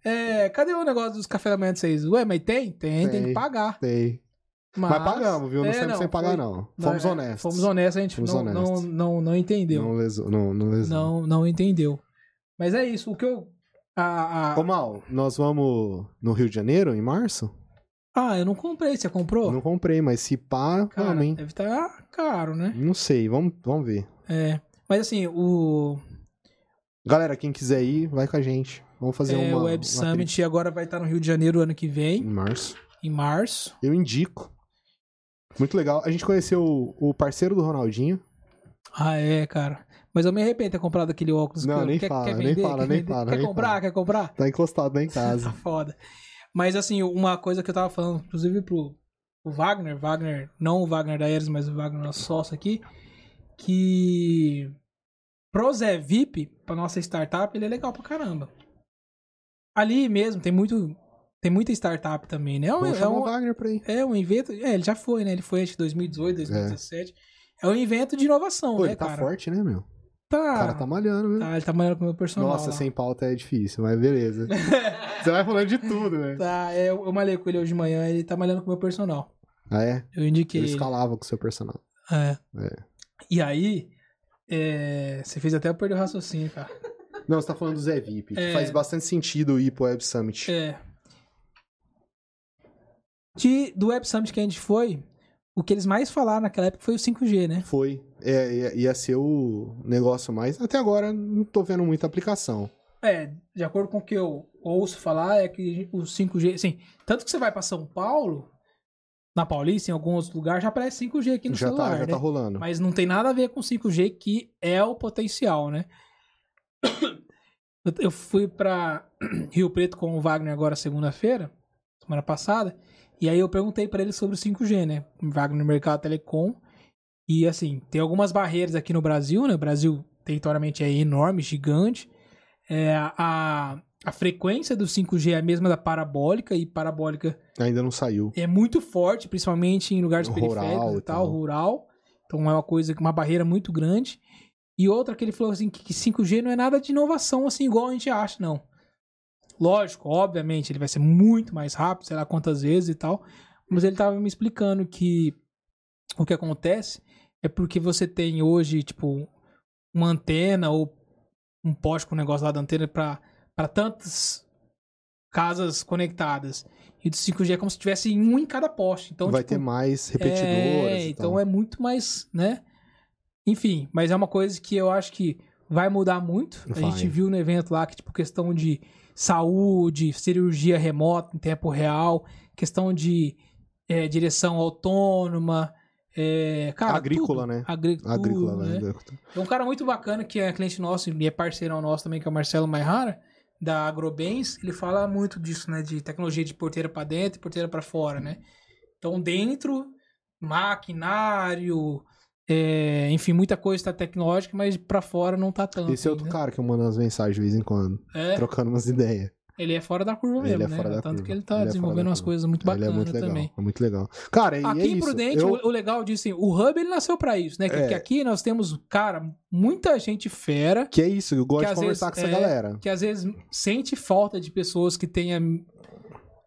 Speaker 1: É, cadê o negócio dos café da manhã de vocês? Ué, mas tem? Tem, tem,
Speaker 2: Tem.
Speaker 1: que pagar.
Speaker 2: Sei.
Speaker 1: Mas,
Speaker 2: Mas pagamos, viu? Não
Speaker 1: É,
Speaker 2: sem pagar, não. Fomos
Speaker 1: é,
Speaker 2: honestos.
Speaker 1: Fomos honestos, a gente
Speaker 2: Fomos
Speaker 1: não,
Speaker 2: honestos.
Speaker 1: não, não, não entendeu.
Speaker 2: Não lesou. Não, não lesou.
Speaker 1: Não, não entendeu. Mas é isso. O que eu. A, a-
Speaker 2: Ô, Mal, nós vamos no Rio de Janeiro, em março?
Speaker 1: Ah, eu não comprei. Você comprou?
Speaker 2: Não comprei, mas se pá,
Speaker 1: Cara,
Speaker 2: vamos, hein?
Speaker 1: deve estar caro, né?
Speaker 2: Não sei, vamos, vamos ver.
Speaker 1: É. Mas assim, o,
Speaker 2: Galera, quem quiser ir, vai com a gente. Vamos fazer
Speaker 1: é,
Speaker 2: uma.
Speaker 1: o Web
Speaker 2: uma
Speaker 1: Summit agora vai estar no Rio de Janeiro ano que vem,
Speaker 2: Em março.
Speaker 1: em março.
Speaker 2: Eu indico. Muito legal. A gente conheceu o, o parceiro do Ronaldinho.
Speaker 1: Ah, é, cara. Mas eu me arrependo de ter comprado aquele óculos.
Speaker 2: Não,
Speaker 1: que eu-
Speaker 2: nem
Speaker 1: quer,
Speaker 2: fala,
Speaker 1: quer
Speaker 2: nem
Speaker 1: vender,
Speaker 2: fala,
Speaker 1: quer
Speaker 2: nem
Speaker 1: vender?
Speaker 2: fala,
Speaker 1: Quer
Speaker 2: nem
Speaker 1: comprar?
Speaker 2: fala.
Speaker 1: Quer comprar?
Speaker 2: Tá encostado lá em
Speaker 1: Tá
Speaker 2: casa.
Speaker 1: foda. Mas assim, uma coisa que eu tava falando, inclusive pro, Wagner, Wagner, não o Wagner da Eres, mas o Wagner nosso sócio aqui, que pro Zé VIP, pra nossa startup, ele é legal pra caramba. Ali mesmo tem muito tem muita startup também, né? É um, é um-
Speaker 2: Wagner pra ir.
Speaker 1: é um evento, é, ele já foi, né? Ele foi acho que 2018, 2017. É, um evento de inovação,
Speaker 2: Pô,
Speaker 1: né,
Speaker 2: ele tá
Speaker 1: cara?
Speaker 2: forte, né, meu?
Speaker 1: Tá,
Speaker 2: O cara tá malhando, viu?
Speaker 1: tá, ele tá malhando com o meu personal.
Speaker 2: Nossa,
Speaker 1: lá.
Speaker 2: sem pauta é difícil, mas beleza. Você vai falando de tudo, né?
Speaker 1: Tá, é, eu, eu malhei com ele hoje de manhã, ele tá malhando com o meu personal.
Speaker 2: Ah, é?
Speaker 1: Eu indiquei
Speaker 2: ele. escalava com o seu personal.
Speaker 1: É.
Speaker 2: É.
Speaker 1: E aí, é, você fez até eu perder o raciocínio, cara.
Speaker 2: Não, você tá falando do Zé VIP, que
Speaker 1: É.
Speaker 2: faz bastante sentido ir pro Web Summit.
Speaker 1: É. De, do Web Summit que a gente foi, o que eles mais falaram naquela época foi o 5G, né?
Speaker 2: Foi. É, ia, ia ser o negócio mais. Até agora não tô vendo muita aplicação.
Speaker 1: É, de acordo com o que eu ouço falar, é que o 5G, assim, tanto que você vai pra São Paulo, na Paulista, em alguns lugares, já aparece 5G aqui no
Speaker 2: já
Speaker 1: celular,
Speaker 2: tá, já
Speaker 1: né?
Speaker 2: tá rolando.
Speaker 1: Mas não tem nada a ver com 5G, que é o potencial, né? Eu- fui pra Rio Preto com o Wagner agora segunda-feira, semana passada, e aí eu perguntei pra ele sobre o 5G, né? Wagner no mercado telecom. E assim, tem algumas barreiras aqui no Brasil, né? O Brasil territorialmente é enorme, gigante. É, a, a frequência do 5G é a mesma da parabólica, e parabólica
Speaker 2: Ainda não saiu.
Speaker 1: é muito forte, principalmente em lugares
Speaker 2: Rural
Speaker 1: periféricos
Speaker 2: e
Speaker 1: tal,
Speaker 2: tal.
Speaker 1: rural. Então é uma coisa, uma barreira muito grande. E outra que ele falou assim, que que 5G não é nada de inovação assim igual a gente acha, não. Lógico, obviamente, ele vai ser muito mais rápido, sei lá quantas vezes e tal. Mas ele tava me explicando que o que acontece é porque você tem hoje, tipo, uma antena ou um poste com um negócio lá da antena para tantas casas conectadas. E do 5G é como se tivesse um em cada poste. Então,
Speaker 2: Vai
Speaker 1: tipo,
Speaker 2: ter mais repetidoras.
Speaker 1: é, então é muito mais, né? Enfim, mas é uma coisa que eu acho que vai mudar muito. A
Speaker 2: Vai.
Speaker 1: gente viu no evento lá que, tipo, questão de saúde, cirurgia remota em tempo real, questão de é, direção autônoma, é, cara,
Speaker 2: Agrícola,
Speaker 1: tudo.
Speaker 2: né?
Speaker 1: Agri tudo,
Speaker 2: Agrícola,
Speaker 1: né?
Speaker 2: né?
Speaker 1: É um cara muito bacana que é cliente nosso e é parceirão nosso também, que é o Marcelo Maihara, da Agrobens. Ele fala muito disso, né? De tecnologia de porteira para dentro e porteira para fora, né? Então, dentro, maquinário, é, enfim, muita coisa está tecnológica, mas para fora não tá tanto.
Speaker 2: Esse é outro cara que eu mando umas mensagens de vez em quando,
Speaker 1: É,
Speaker 2: trocando umas ideias.
Speaker 1: ele é fora da curva
Speaker 2: Ele
Speaker 1: mesmo,
Speaker 2: é
Speaker 1: né? Tanto
Speaker 2: curva.
Speaker 1: que ele tá
Speaker 2: Ele é
Speaker 1: desenvolvendo
Speaker 2: da
Speaker 1: umas coisas muito
Speaker 2: Ele é
Speaker 1: bacanas
Speaker 2: muito legal.
Speaker 1: também.
Speaker 2: É muito legal. Cara, e
Speaker 1: Aqui
Speaker 2: é
Speaker 1: em. Prudente,
Speaker 2: eu...
Speaker 1: o, legal disso, assim, o Hub ele nasceu pra isso, né? Que,
Speaker 2: É.
Speaker 1: que aqui nós temos, cara, muita gente fera
Speaker 2: Que é isso, eu gosto de conversar
Speaker 1: vezes
Speaker 2: com essa
Speaker 1: é-
Speaker 2: galera.
Speaker 1: que às vezes sente falta de pessoas que tenham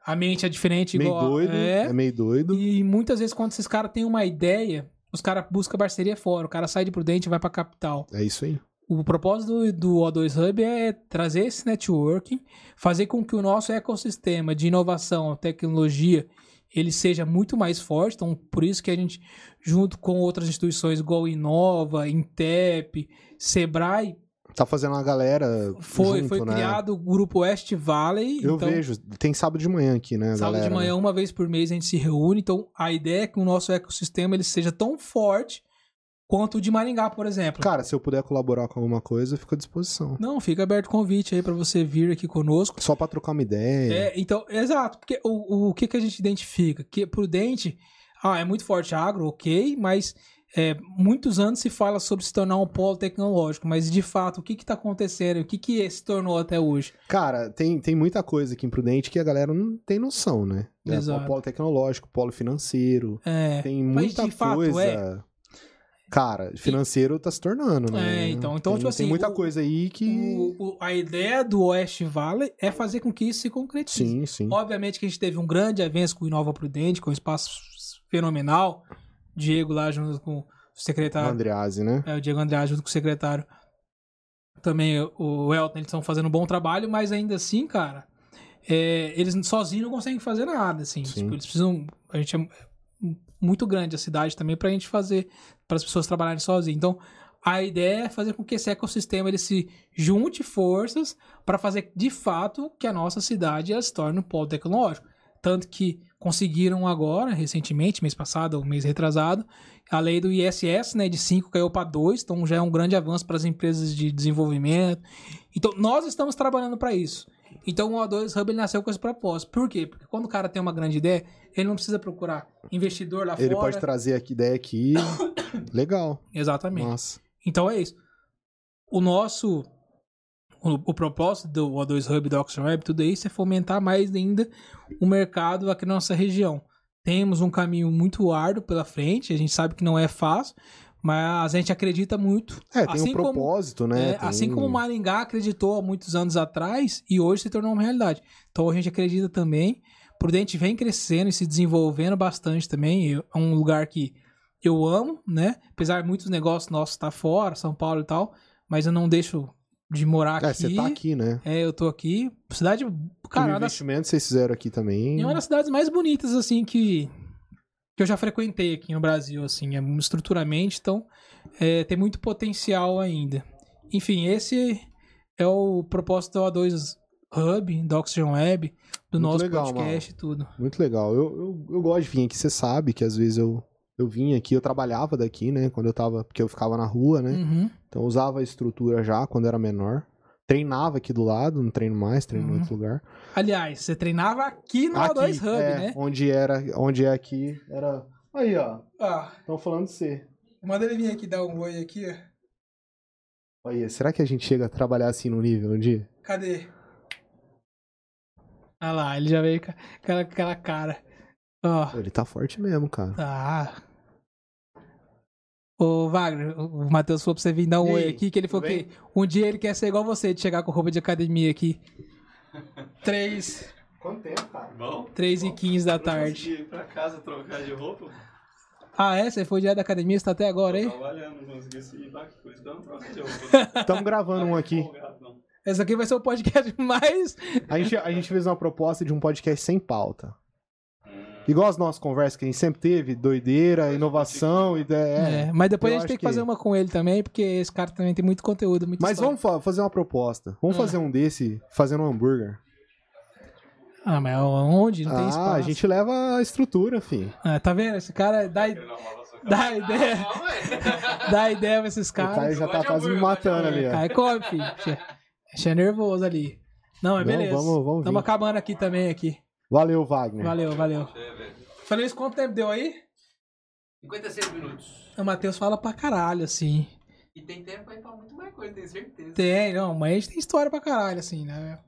Speaker 1: a mente é diferente
Speaker 2: Meio
Speaker 1: igual
Speaker 2: doido,
Speaker 1: é,
Speaker 2: é meio doido.
Speaker 1: e muitas vezes quando esses caras têm uma ideia os caras buscam parceria fora o cara sai de Prudente e vai pra capital
Speaker 2: É isso aí.
Speaker 1: o propósito do, do O2 Hub é trazer esse networking, fazer com que o nosso ecossistema de inovação, tecnologia, ele seja muito mais forte. Então, por isso que a gente, junto com outras instituições igual Inova, Intep, Sebrae,
Speaker 2: Tá fazendo uma galera.
Speaker 1: foi,
Speaker 2: junto,
Speaker 1: foi
Speaker 2: né?
Speaker 1: criado o grupo West Valley.
Speaker 2: Eu
Speaker 1: então,
Speaker 2: vejo. Tem sábado de manhã aqui, né,
Speaker 1: Sábado
Speaker 2: galera?
Speaker 1: de manhã, uma vez por mês, a gente se reúne. Então, a ideia é que o nosso ecossistema ele seja tão forte quanto o de Maringá, por exemplo.
Speaker 2: Cara, se eu puder colaborar com alguma coisa, eu fico à disposição.
Speaker 1: Não, fica aberto o convite aí pra você vir aqui conosco.
Speaker 2: Só pra trocar uma ideia.
Speaker 1: É, então, exato. Porque o, o, o que, que a gente identifica? Que prudente, ah, é muito forte agro, ok, mas é, muitos anos se fala sobre se tornar um polo tecnológico, mas de fato, o que está acontecendo? O que, que se tornou até hoje?
Speaker 2: Cara, tem, tem muita coisa aqui em Prudente que a galera não tem noção, né? É,
Speaker 1: Exato.
Speaker 2: polo tecnológico, polo financeiro.
Speaker 1: É,
Speaker 2: Tem
Speaker 1: mas
Speaker 2: muita
Speaker 1: de fato
Speaker 2: coisa.
Speaker 1: é.
Speaker 2: Cara, financeiro tá se tornando, né?
Speaker 1: É, então- então,
Speaker 2: tem,
Speaker 1: tipo assim,
Speaker 2: Tem muita
Speaker 1: o-
Speaker 2: coisa aí que.
Speaker 1: o- o- a ideia do Oeste Valley é fazer com que isso se concretize.
Speaker 2: Sim, sim.
Speaker 1: Obviamente que a gente teve um grande avanço com o Inova Prudente, com um espaço fenomenal. Diego lá junto com o
Speaker 2: O
Speaker 1: secretário
Speaker 2: Andreazzi, né?
Speaker 1: É, o Diego Andrade junto com o secretário. Também o Elton, eles estão fazendo um bom trabalho, mas ainda assim, cara, é, eles sozinhos não conseguem fazer nada, assim.
Speaker 2: Sim.
Speaker 1: Tipo, eles precisam. A gente é muito grande a cidade também pra gente fazer, para as pessoas trabalharem sozinhas. Então, a ideia é fazer com que esse ecossistema ele se junte forças para fazer de fato que a nossa cidade ela se torne um polo tecnológico. Tanto que conseguiram agora, recentemente, mês passado, ou mês retrasado, a lei do ISS, né, de 5 caiu para 2, então já é um grande avanço para as empresas de desenvolvimento. Então, nós estamos trabalhando para isso. Então, o O2 Hub ele nasceu com esse propósito. Por quê? Porque quando o cara tem uma grande ideia, ele não precisa procurar investidor lá
Speaker 2: Ele
Speaker 1: fora.
Speaker 2: pode trazer aqui ideia aqui. Legal.
Speaker 1: Exatamente.
Speaker 2: Nossa.
Speaker 1: Então é isso. O nosso. O, o propósito do O2 Hub, do Oxygen Web, tudo isso é fomentar mais ainda o mercado aqui na nossa região. Temos um caminho muito árduo pela frente, a gente sabe que não é fácil, mas a gente acredita muito.
Speaker 2: É, tem
Speaker 1: Assim
Speaker 2: um
Speaker 1: como-
Speaker 2: propósito, né?
Speaker 1: É,
Speaker 2: Tem-
Speaker 1: Assim como o Maringá acreditou há muitos anos atrás e hoje se tornou uma realidade. Então a gente acredita também. Prudente vem crescendo e se desenvolvendo bastante também. É um lugar que eu amo, né? Apesar de muitos negócios nossos estar fora, São Paulo e tal, mas eu não deixo de morar
Speaker 2: É,
Speaker 1: aqui.
Speaker 2: você tá aqui, né?
Speaker 1: É, eu tô aqui. Cidade,
Speaker 2: o
Speaker 1: cara, uma das,
Speaker 2: investimento vocês fizeram aqui também.
Speaker 1: é uma das cidades mais bonitas, assim, que, que eu já frequentei aqui no Brasil, assim, é, estruturalmente, então é, tem muito potencial ainda. Enfim, esse é o propósito do O2 Hub, do Oxygen Web, do
Speaker 2: Muito
Speaker 1: nosso
Speaker 2: legal,
Speaker 1: podcast e tudo.
Speaker 2: Muito legal. Eu, eu, eu gosto de vir aqui, você sabe que às vezes eu, eu vim aqui, eu trabalhava daqui, né? Quando eu tava. Porque eu ficava na rua, né?
Speaker 1: Uhum.
Speaker 2: Então usava a estrutura já quando era menor. Treinava aqui do lado, não treino mais, treino
Speaker 1: Uhum.
Speaker 2: em outro lugar.
Speaker 1: Aliás, você treinava aqui no
Speaker 2: aqui,
Speaker 1: O2 Hub,
Speaker 2: é,
Speaker 1: né?
Speaker 2: Onde era, onde é aqui, era. Aí, ó.
Speaker 1: Ah,
Speaker 2: Estão falando de você.
Speaker 1: manda ele vir aqui dar um oi aqui, ó.
Speaker 2: Aí, será que a gente chega a trabalhar assim no nível um dia?
Speaker 1: Cadê? Ah lá, ele já veio com aquela, aquela cara. Ó.
Speaker 2: Ele tá forte mesmo, cara.
Speaker 1: Ah. Ô, Wagner, o Matheus falou pra você vir dar um oi aqui, que ele falou
Speaker 2: tudo
Speaker 1: que um dia ele quer ser igual você, de chegar com roupa de academia aqui. 3,
Speaker 2: Quanto tempo, cara?
Speaker 3: Bom?
Speaker 1: 3 e 15 da
Speaker 3: Eu
Speaker 1: tarde.
Speaker 3: ir pra casa trocar de roupa.
Speaker 1: Ah, é? Você foi direto da academia, você tá até agora, hein?
Speaker 3: Trabalhando, não consegui ir lá, por isso que eu não troco de roupa.
Speaker 2: Estamos gravando um aqui.
Speaker 1: Esse aqui vai ser o podcast mais.
Speaker 2: A gente, a gente fez uma proposta de um podcast sem pauta. Igual as nossas conversas que a gente sempre teve, doideira, inovação, ideia.
Speaker 1: É,
Speaker 2: É.
Speaker 1: mas depois
Speaker 2: eu
Speaker 1: a gente tem que fazer uma com ele também, porque esse cara também tem muito conteúdo, muito
Speaker 2: Mas
Speaker 1: história.
Speaker 2: vamos fa- fazer uma proposta. Vamos
Speaker 1: Ah.
Speaker 2: fazer um desse fazendo um hambúrguer.
Speaker 1: Ah, mas onde? Não tem
Speaker 2: ah,
Speaker 1: espaço.
Speaker 2: a gente leva a estrutura, fi.
Speaker 1: Ah, tá vendo? Esse cara dá, dá
Speaker 3: cara.
Speaker 1: ideia, dá ideia pra esses
Speaker 2: O Caio
Speaker 1: caras.
Speaker 2: já tá quase me matando ali, ó.
Speaker 1: Cai, come, filho. Achei nervoso ali. Não,
Speaker 2: Não,
Speaker 1: beleza.
Speaker 2: vamos- vamos
Speaker 1: Estamos acabando aqui também aqui.
Speaker 2: Valeu, Wagner.
Speaker 1: Valeu, valeu. Falei isso quanto tempo deu aí?
Speaker 3: 56 minutos.
Speaker 1: O Matheus fala pra caralho, assim.
Speaker 3: E tem tempo aí pra muito mais coisa, tenho certeza.
Speaker 1: Tem, não, mas a gente tem história pra caralho, assim, né?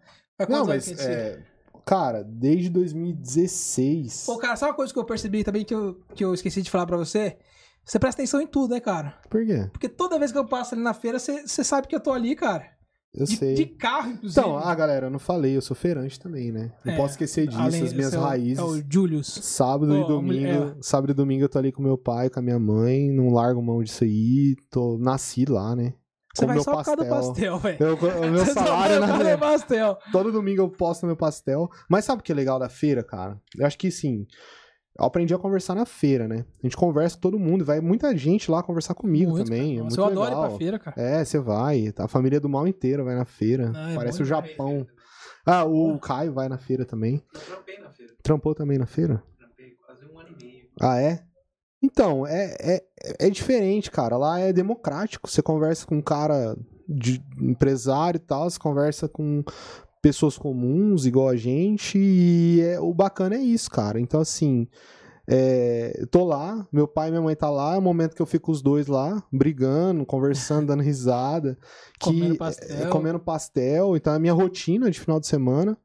Speaker 2: Não, mas, é, cara, desde 2016.
Speaker 1: Pô, cara, sabe uma coisa que eu percebi também que eu, que eu esqueci de falar pra você? Você presta atenção em tudo, né, cara?
Speaker 2: Por quê?
Speaker 1: Porque toda vez que eu passo ali na feira, você você sabe que eu tô ali, cara.
Speaker 2: Eu
Speaker 1: De,
Speaker 2: sei.
Speaker 1: de carro, inclusive.
Speaker 2: Então, ah, galera, eu não falei, eu sou feirante também, né? Não
Speaker 1: É,
Speaker 2: posso esquecer disso,
Speaker 1: Além-
Speaker 2: as minhas
Speaker 1: é
Speaker 2: raízes.
Speaker 1: É o Julius.
Speaker 2: Sábado
Speaker 1: Ô,
Speaker 2: e domingo,
Speaker 1: mulher-
Speaker 2: sábado e domingo eu tô ali com meu pai, com a minha mãe, não largo mão disso aí, tô nasci lá, né?
Speaker 1: Você vai
Speaker 2: meu
Speaker 1: só por causa do
Speaker 2: pastel.
Speaker 1: pastel, velho.
Speaker 2: O meu
Speaker 1: Você
Speaker 2: salário na
Speaker 1: do pastel.
Speaker 2: Todo domingo eu posto meu pastel. Mas sabe o que é legal da feira, cara? Eu acho que sim. Eu aprendi a conversar na feira, né? A gente conversa com todo mundo, vai muita gente lá conversar comigo
Speaker 1: Muito,
Speaker 2: também.
Speaker 1: cara.
Speaker 2: É
Speaker 1: Nossa,
Speaker 2: muito
Speaker 1: eu adoro
Speaker 2: legal.
Speaker 1: ir pra feira, cara.
Speaker 2: É, você vai. A família do mal inteira vai na feira.
Speaker 1: Ah, é
Speaker 2: Parece
Speaker 1: bom
Speaker 2: o Japão. Ah, o Caio vai na feira também.
Speaker 3: Eu trampei na feira.
Speaker 2: Trampou também na feira?
Speaker 3: Trampei quase um ano e meio.
Speaker 2: Ah, é? Então, é, é, é diferente, cara. Lá é democrático. Você conversa com um cara de empresário e tal, você conversa com pessoas comuns, igual a gente, e é- o bacana é isso, cara. Então, assim, é, tô lá, meu pai e minha mãe tá lá, é o momento que eu fico os dois lá, brigando, conversando, dando risada. Que,
Speaker 1: Comendo
Speaker 2: é,
Speaker 1: pastel.
Speaker 2: comendo pastel. Então, a minha rotina de final de semana.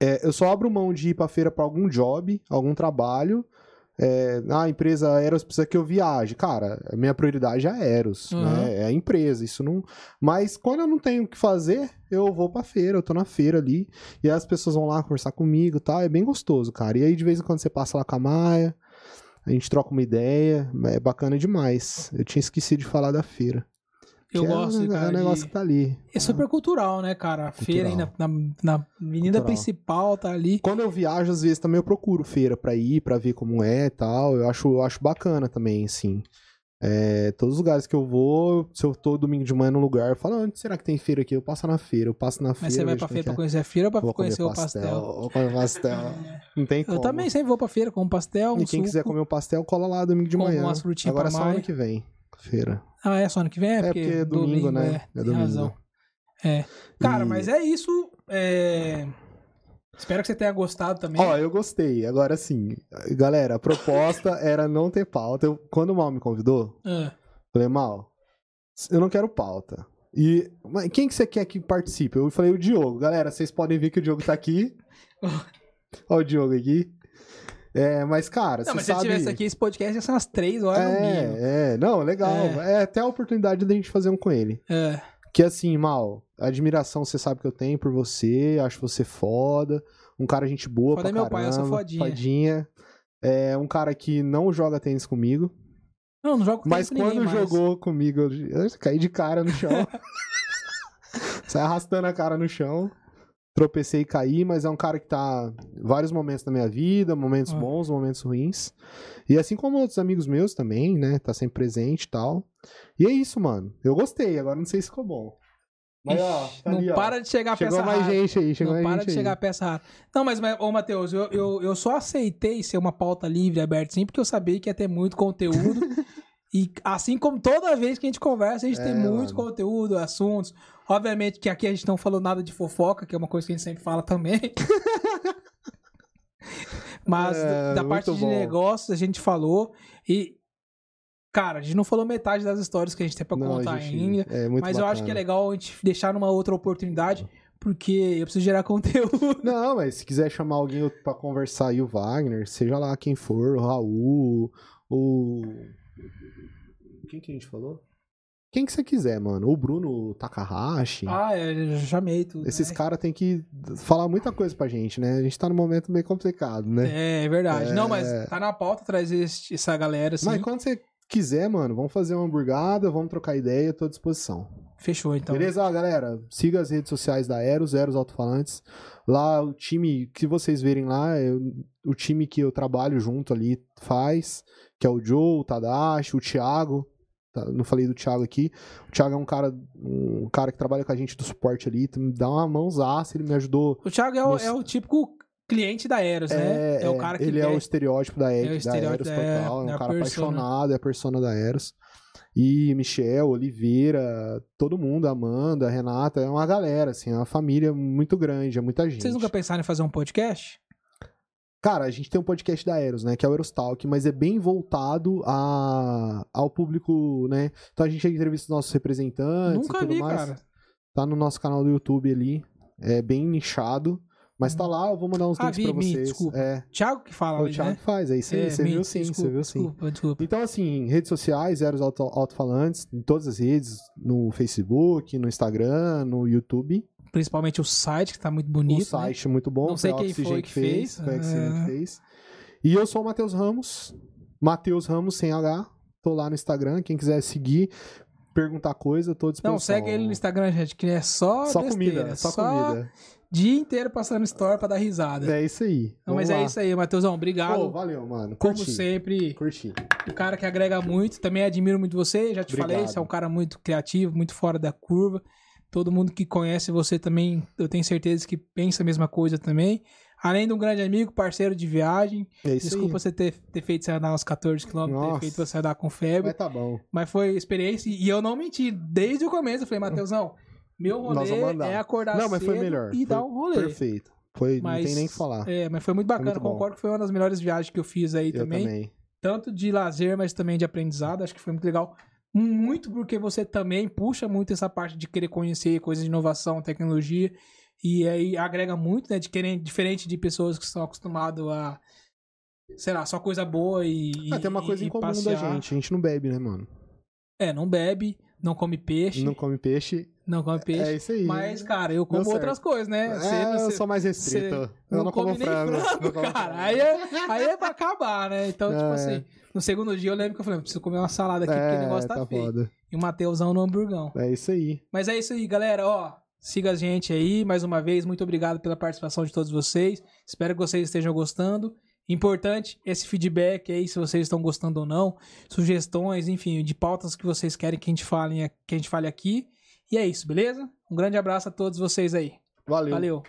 Speaker 2: é, eu só abro mão de ir pra feira pra algum job, algum trabalho. É, ah, a empresa Aeros precisa que eu viaje. Cara, a minha prioridade é a Aeros,
Speaker 1: Uhum.
Speaker 2: né? É a empresa, isso não... Mas quando eu não tenho o que fazer, eu vou pra feira, eu tô na feira ali, e aí as pessoas vão lá conversar comigo e tal, é bem gostoso, cara. E aí, de vez em quando, você passa lá com a Maia, a gente troca uma ideia, é bacana demais. Eu tinha esquecido de falar da feira.
Speaker 1: Eu
Speaker 2: que é
Speaker 1: gosto,
Speaker 2: o,
Speaker 1: cara,
Speaker 2: é o negócio
Speaker 1: de-
Speaker 2: que tá ali.
Speaker 1: É super cultural, né, cara? A feira aí na, na, na avenida
Speaker 2: Cultural.
Speaker 1: principal tá ali.
Speaker 2: Quando eu viajo, às vezes também eu procuro feira pra ir, pra ver como é e tal. Eu acho, eu acho bacana também, assim. É, todos os lugares que eu vou, se eu tô domingo de manhã num lugar, eu falo, onde será que tem feira aqui? Eu passo na feira, eu passo na feira.
Speaker 1: Mas você vai pra
Speaker 2: como
Speaker 1: feira
Speaker 2: que
Speaker 1: pra
Speaker 2: é.
Speaker 1: conhecer a feira ou pra
Speaker 2: Vou comer
Speaker 1: conhecer o pastel?
Speaker 2: Vou comer pastel. Não tem como.
Speaker 1: Eu também sempre vou pra feira com um pastel, um
Speaker 2: E quem
Speaker 1: suco.
Speaker 2: quiser comer um pastel, cola lá domingo de
Speaker 1: Como
Speaker 2: manhã.
Speaker 1: umas frutinhas
Speaker 2: Agora é só ano que vem, feira.
Speaker 1: Ah, é só ano que vem?
Speaker 2: É, porque é domingo, né?
Speaker 1: É,
Speaker 2: É domingo.
Speaker 1: razão. É. Cara,
Speaker 2: E-
Speaker 1: mas é isso. é, Espero que você tenha gostado também.
Speaker 2: Ó, eu gostei. Agora sim, galera, a proposta era não ter pauta. Eu- quando o Mal me convidou,
Speaker 1: Ah,
Speaker 2: Falei, mal, eu não quero pauta. E quem que você quer que participe? Eu falei o Diogo. Galera, vocês podem ver que o Diogo tá aqui. Olha o Diogo aqui. É, mas cara,
Speaker 1: não, mas se
Speaker 2: sabe...
Speaker 1: tivesse aqui esse podcast, ia ser umas três horas no mínimo.
Speaker 2: É, é, não, legal.
Speaker 1: É.
Speaker 2: É. até a oportunidade da gente fazer um com ele.
Speaker 1: É.
Speaker 2: Que assim, mal, a admiração você sabe que eu tenho por você, acho você foda, um cara gente boa
Speaker 1: Foda
Speaker 2: pra
Speaker 1: é meu pai, eu sou
Speaker 2: caramba,
Speaker 1: fodinha.
Speaker 2: fodinha. É um cara que não joga tênis comigo,
Speaker 1: Não, não jogo com
Speaker 2: Mas
Speaker 1: tênis com
Speaker 2: quando
Speaker 1: ninguém
Speaker 2: jogou comigo, eu eu caí de cara no chão. Sai arrastando a cara no chão. Tropecei e caí, mas é um cara que tá vários momentos da minha vida, momentos
Speaker 1: Ah.
Speaker 2: bons, momentos ruins. E assim como outros amigos meus também, né? Tá sempre presente e tal. E é isso, mano. Eu gostei, agora não sei se ficou bom. Mas, ó, tá
Speaker 1: não
Speaker 2: ali, ó.
Speaker 1: para de chegar
Speaker 2: Chegou
Speaker 1: peça
Speaker 2: mais
Speaker 1: rara.
Speaker 2: gente aí, chegou
Speaker 1: não
Speaker 2: mais
Speaker 1: para
Speaker 2: gente
Speaker 1: de
Speaker 2: aí.
Speaker 1: chegar peça rara. Não, mas, mas ô Matheus, eu, eu, eu só aceitei ser uma pauta livre, aberta, sim, porque eu sabia que ia ter muito conteúdo. e assim como toda vez que a gente conversa, a gente
Speaker 2: É,
Speaker 1: tem muito
Speaker 2: mano.
Speaker 1: conteúdo, assuntos. Obviamente que aqui a gente não falou nada de fofoca, que é uma coisa que a gente sempre fala também. mas
Speaker 2: É,
Speaker 1: da parte de
Speaker 2: bom.
Speaker 1: negócios a gente falou. E, cara, a gente não falou metade das histórias que a gente tem pra
Speaker 2: Não,
Speaker 1: contar
Speaker 2: gente,
Speaker 1: ainda.
Speaker 2: É
Speaker 1: Mas eu acho que é
Speaker 2: bacana.
Speaker 1: legal a gente deixar numa outra oportunidade, porque eu preciso gerar conteúdo.
Speaker 2: Não, mas se quiser chamar alguém pra conversar aí, o Wagner, seja lá quem for, o Raul, o. Quem que a gente falou? Quem que você quiser, mano. O Bruno Takahashi.
Speaker 1: Ah, é, eu já chamei tudo.
Speaker 2: Esses
Speaker 1: né?
Speaker 2: caras têm que falar muita coisa pra gente, né? A gente tá num momento meio complicado, né?
Speaker 1: É, é verdade.
Speaker 2: É.
Speaker 1: Não, mas tá na pauta trazer essa galera, assim.
Speaker 2: Mas quando você quiser, mano, vamos fazer uma hamburgada, vamos trocar ideia, tô à disposição.
Speaker 1: Fechou, então.
Speaker 2: Beleza, galera? Siga as redes sociais da Eros, Eros Alto-Falantes. Lá, o time que vocês verem lá, é o- o time que eu trabalho junto ali faz, que é o Joe, o Tadashi, o Thiago. Tá, não falei do Thiago aqui. O Thiago é um cara, um cara que trabalha com a gente do suporte ali, me dá uma mãozaça, ele me ajudou.
Speaker 1: O Thiago é o,
Speaker 2: Nossa.
Speaker 1: é o típico cliente da Eros, né? É, o cara que
Speaker 2: ele é o estereótipo da,
Speaker 1: É o
Speaker 2: da
Speaker 1: estereótipo
Speaker 2: Eros
Speaker 1: da-
Speaker 2: total, é um
Speaker 1: da
Speaker 2: cara
Speaker 1: persona.
Speaker 2: apaixonado, é a persona da Eros. E Michel, Oliveira, todo mundo, Amanda, Renata, é uma galera, assim, é uma família muito grande, é muita gente.
Speaker 1: Vocês nunca pensaram em fazer um podcast?
Speaker 2: Cara, a gente tem um podcast da Eros, né, que é o Eros Talk, mas é bem voltado a, ao público, né, então a gente entrevista os nossos representantes e
Speaker 1: nunca
Speaker 2: tudo
Speaker 1: vi,
Speaker 2: mais.
Speaker 1: cara.
Speaker 2: Tá no nosso canal do YouTube ali, é bem nichado, mas tá lá, eu vou mandar uns
Speaker 1: Ah,
Speaker 2: links
Speaker 1: vi,
Speaker 2: pra vocês.
Speaker 1: desculpa.
Speaker 2: É,
Speaker 1: Thiago que fala,
Speaker 2: o
Speaker 1: ali,
Speaker 2: Thiago
Speaker 1: né?
Speaker 2: faz, aí você
Speaker 1: É,
Speaker 2: você
Speaker 1: me-
Speaker 2: viu sim,
Speaker 1: desculpa,
Speaker 2: você viu sim.
Speaker 1: Desculpa, desculpa.
Speaker 2: Então, assim, redes sociais, Eros Alto- Alto-Falantes, em todas as redes, no Facebook, no Instagram, no YouTube.
Speaker 1: Principalmente o site, que tá muito bonito.
Speaker 2: o site é muito bom,
Speaker 1: Não sei quem foi que fez.
Speaker 2: Foi
Speaker 1: Ah.
Speaker 2: que fez. E eu sou o Matheus Ramos, Matheus Ramos sem H, tô lá no Instagram, quem quiser seguir. perguntar coisa, tô à disposição.
Speaker 1: Não, segue ele no Instagram, gente, que é só
Speaker 2: Só
Speaker 1: besteira,
Speaker 2: comida, só, comida.
Speaker 1: dia inteiro passando story pra dar risada.
Speaker 2: É isso aí.
Speaker 1: Não, mas é isso aí, Matheusão, obrigado.
Speaker 2: Pô, valeu, mano.
Speaker 1: Como
Speaker 2: Curti.
Speaker 1: sempre,
Speaker 2: Curti.
Speaker 1: o cara que agrega muito, também admiro muito você, já te
Speaker 2: Obrigado.
Speaker 1: falei, você é um cara muito criativo, muito fora da curva. Todo mundo que conhece você também, eu tenho certeza que pensa a mesma coisa também. Além de um grande amigo, parceiro de viagem.
Speaker 2: É isso
Speaker 1: Desculpa
Speaker 2: aí.
Speaker 1: você ter, ter feito você andar uns 14 km, ter feito você andar com febre.
Speaker 2: Mas tá bom.
Speaker 1: Mas foi experiência e eu não menti. Desde o começo eu falei, Matheusão, meu rolê é acordar
Speaker 2: Não, mas foi melhor.
Speaker 1: e
Speaker 2: Foi
Speaker 1: dar um rolê.
Speaker 2: Perfeito. Foi,
Speaker 1: Mas,
Speaker 2: não tem nem o que falar.
Speaker 1: É, mas foi muito bacana.
Speaker 2: muito bom.
Speaker 1: Concordo que foi uma das melhores viagens que eu fiz aí
Speaker 2: Eu
Speaker 1: também.
Speaker 2: também.
Speaker 1: Tanto de lazer, mas também de aprendizado. Acho que foi muito legal. Muito porque você também puxa muito essa parte de querer conhecer coisas de inovação, tecnologia. E aí agrega muito, né? De querer, diferente de pessoas que estão acostumadas a. Sei lá, só coisa boa e.
Speaker 2: Ah, tem uma coisa em comum
Speaker 1: passear.
Speaker 2: da gente. A gente não bebe, né, mano?
Speaker 1: É, não bebe, não come peixe.
Speaker 2: Não
Speaker 1: Não,
Speaker 2: come peixe.
Speaker 1: come peixe.
Speaker 2: É isso aí.
Speaker 1: Mas, cara, eu como outras coisas, né?
Speaker 2: é,
Speaker 1: Você-
Speaker 2: eu sou mais restrito. Eu não, como
Speaker 1: come nem
Speaker 2: frango.
Speaker 1: frango,
Speaker 2: não como
Speaker 1: cara. Aí é, aí é pra acabar, né? Então, tipo
Speaker 2: É.
Speaker 1: assim, no segundo dia eu lembro que eu falei, preciso comer uma salada aqui, porque o negócio tá, feio.
Speaker 2: foda.
Speaker 1: E o Mateusão no hamburgão.
Speaker 2: É isso aí.
Speaker 1: Mas é isso aí, galera. Ó, siga a gente aí mais uma vez. Muito obrigado pela participação de todos vocês. Espero que vocês estejam gostando. Importante esse feedback aí, se vocês estão gostando ou não. Sugestões, enfim, de pautas que vocês querem que a gente fale, que a gente fale aqui. E é isso, beleza? Um grande abraço a todos vocês aí.
Speaker 2: Valeu.
Speaker 1: Valeu.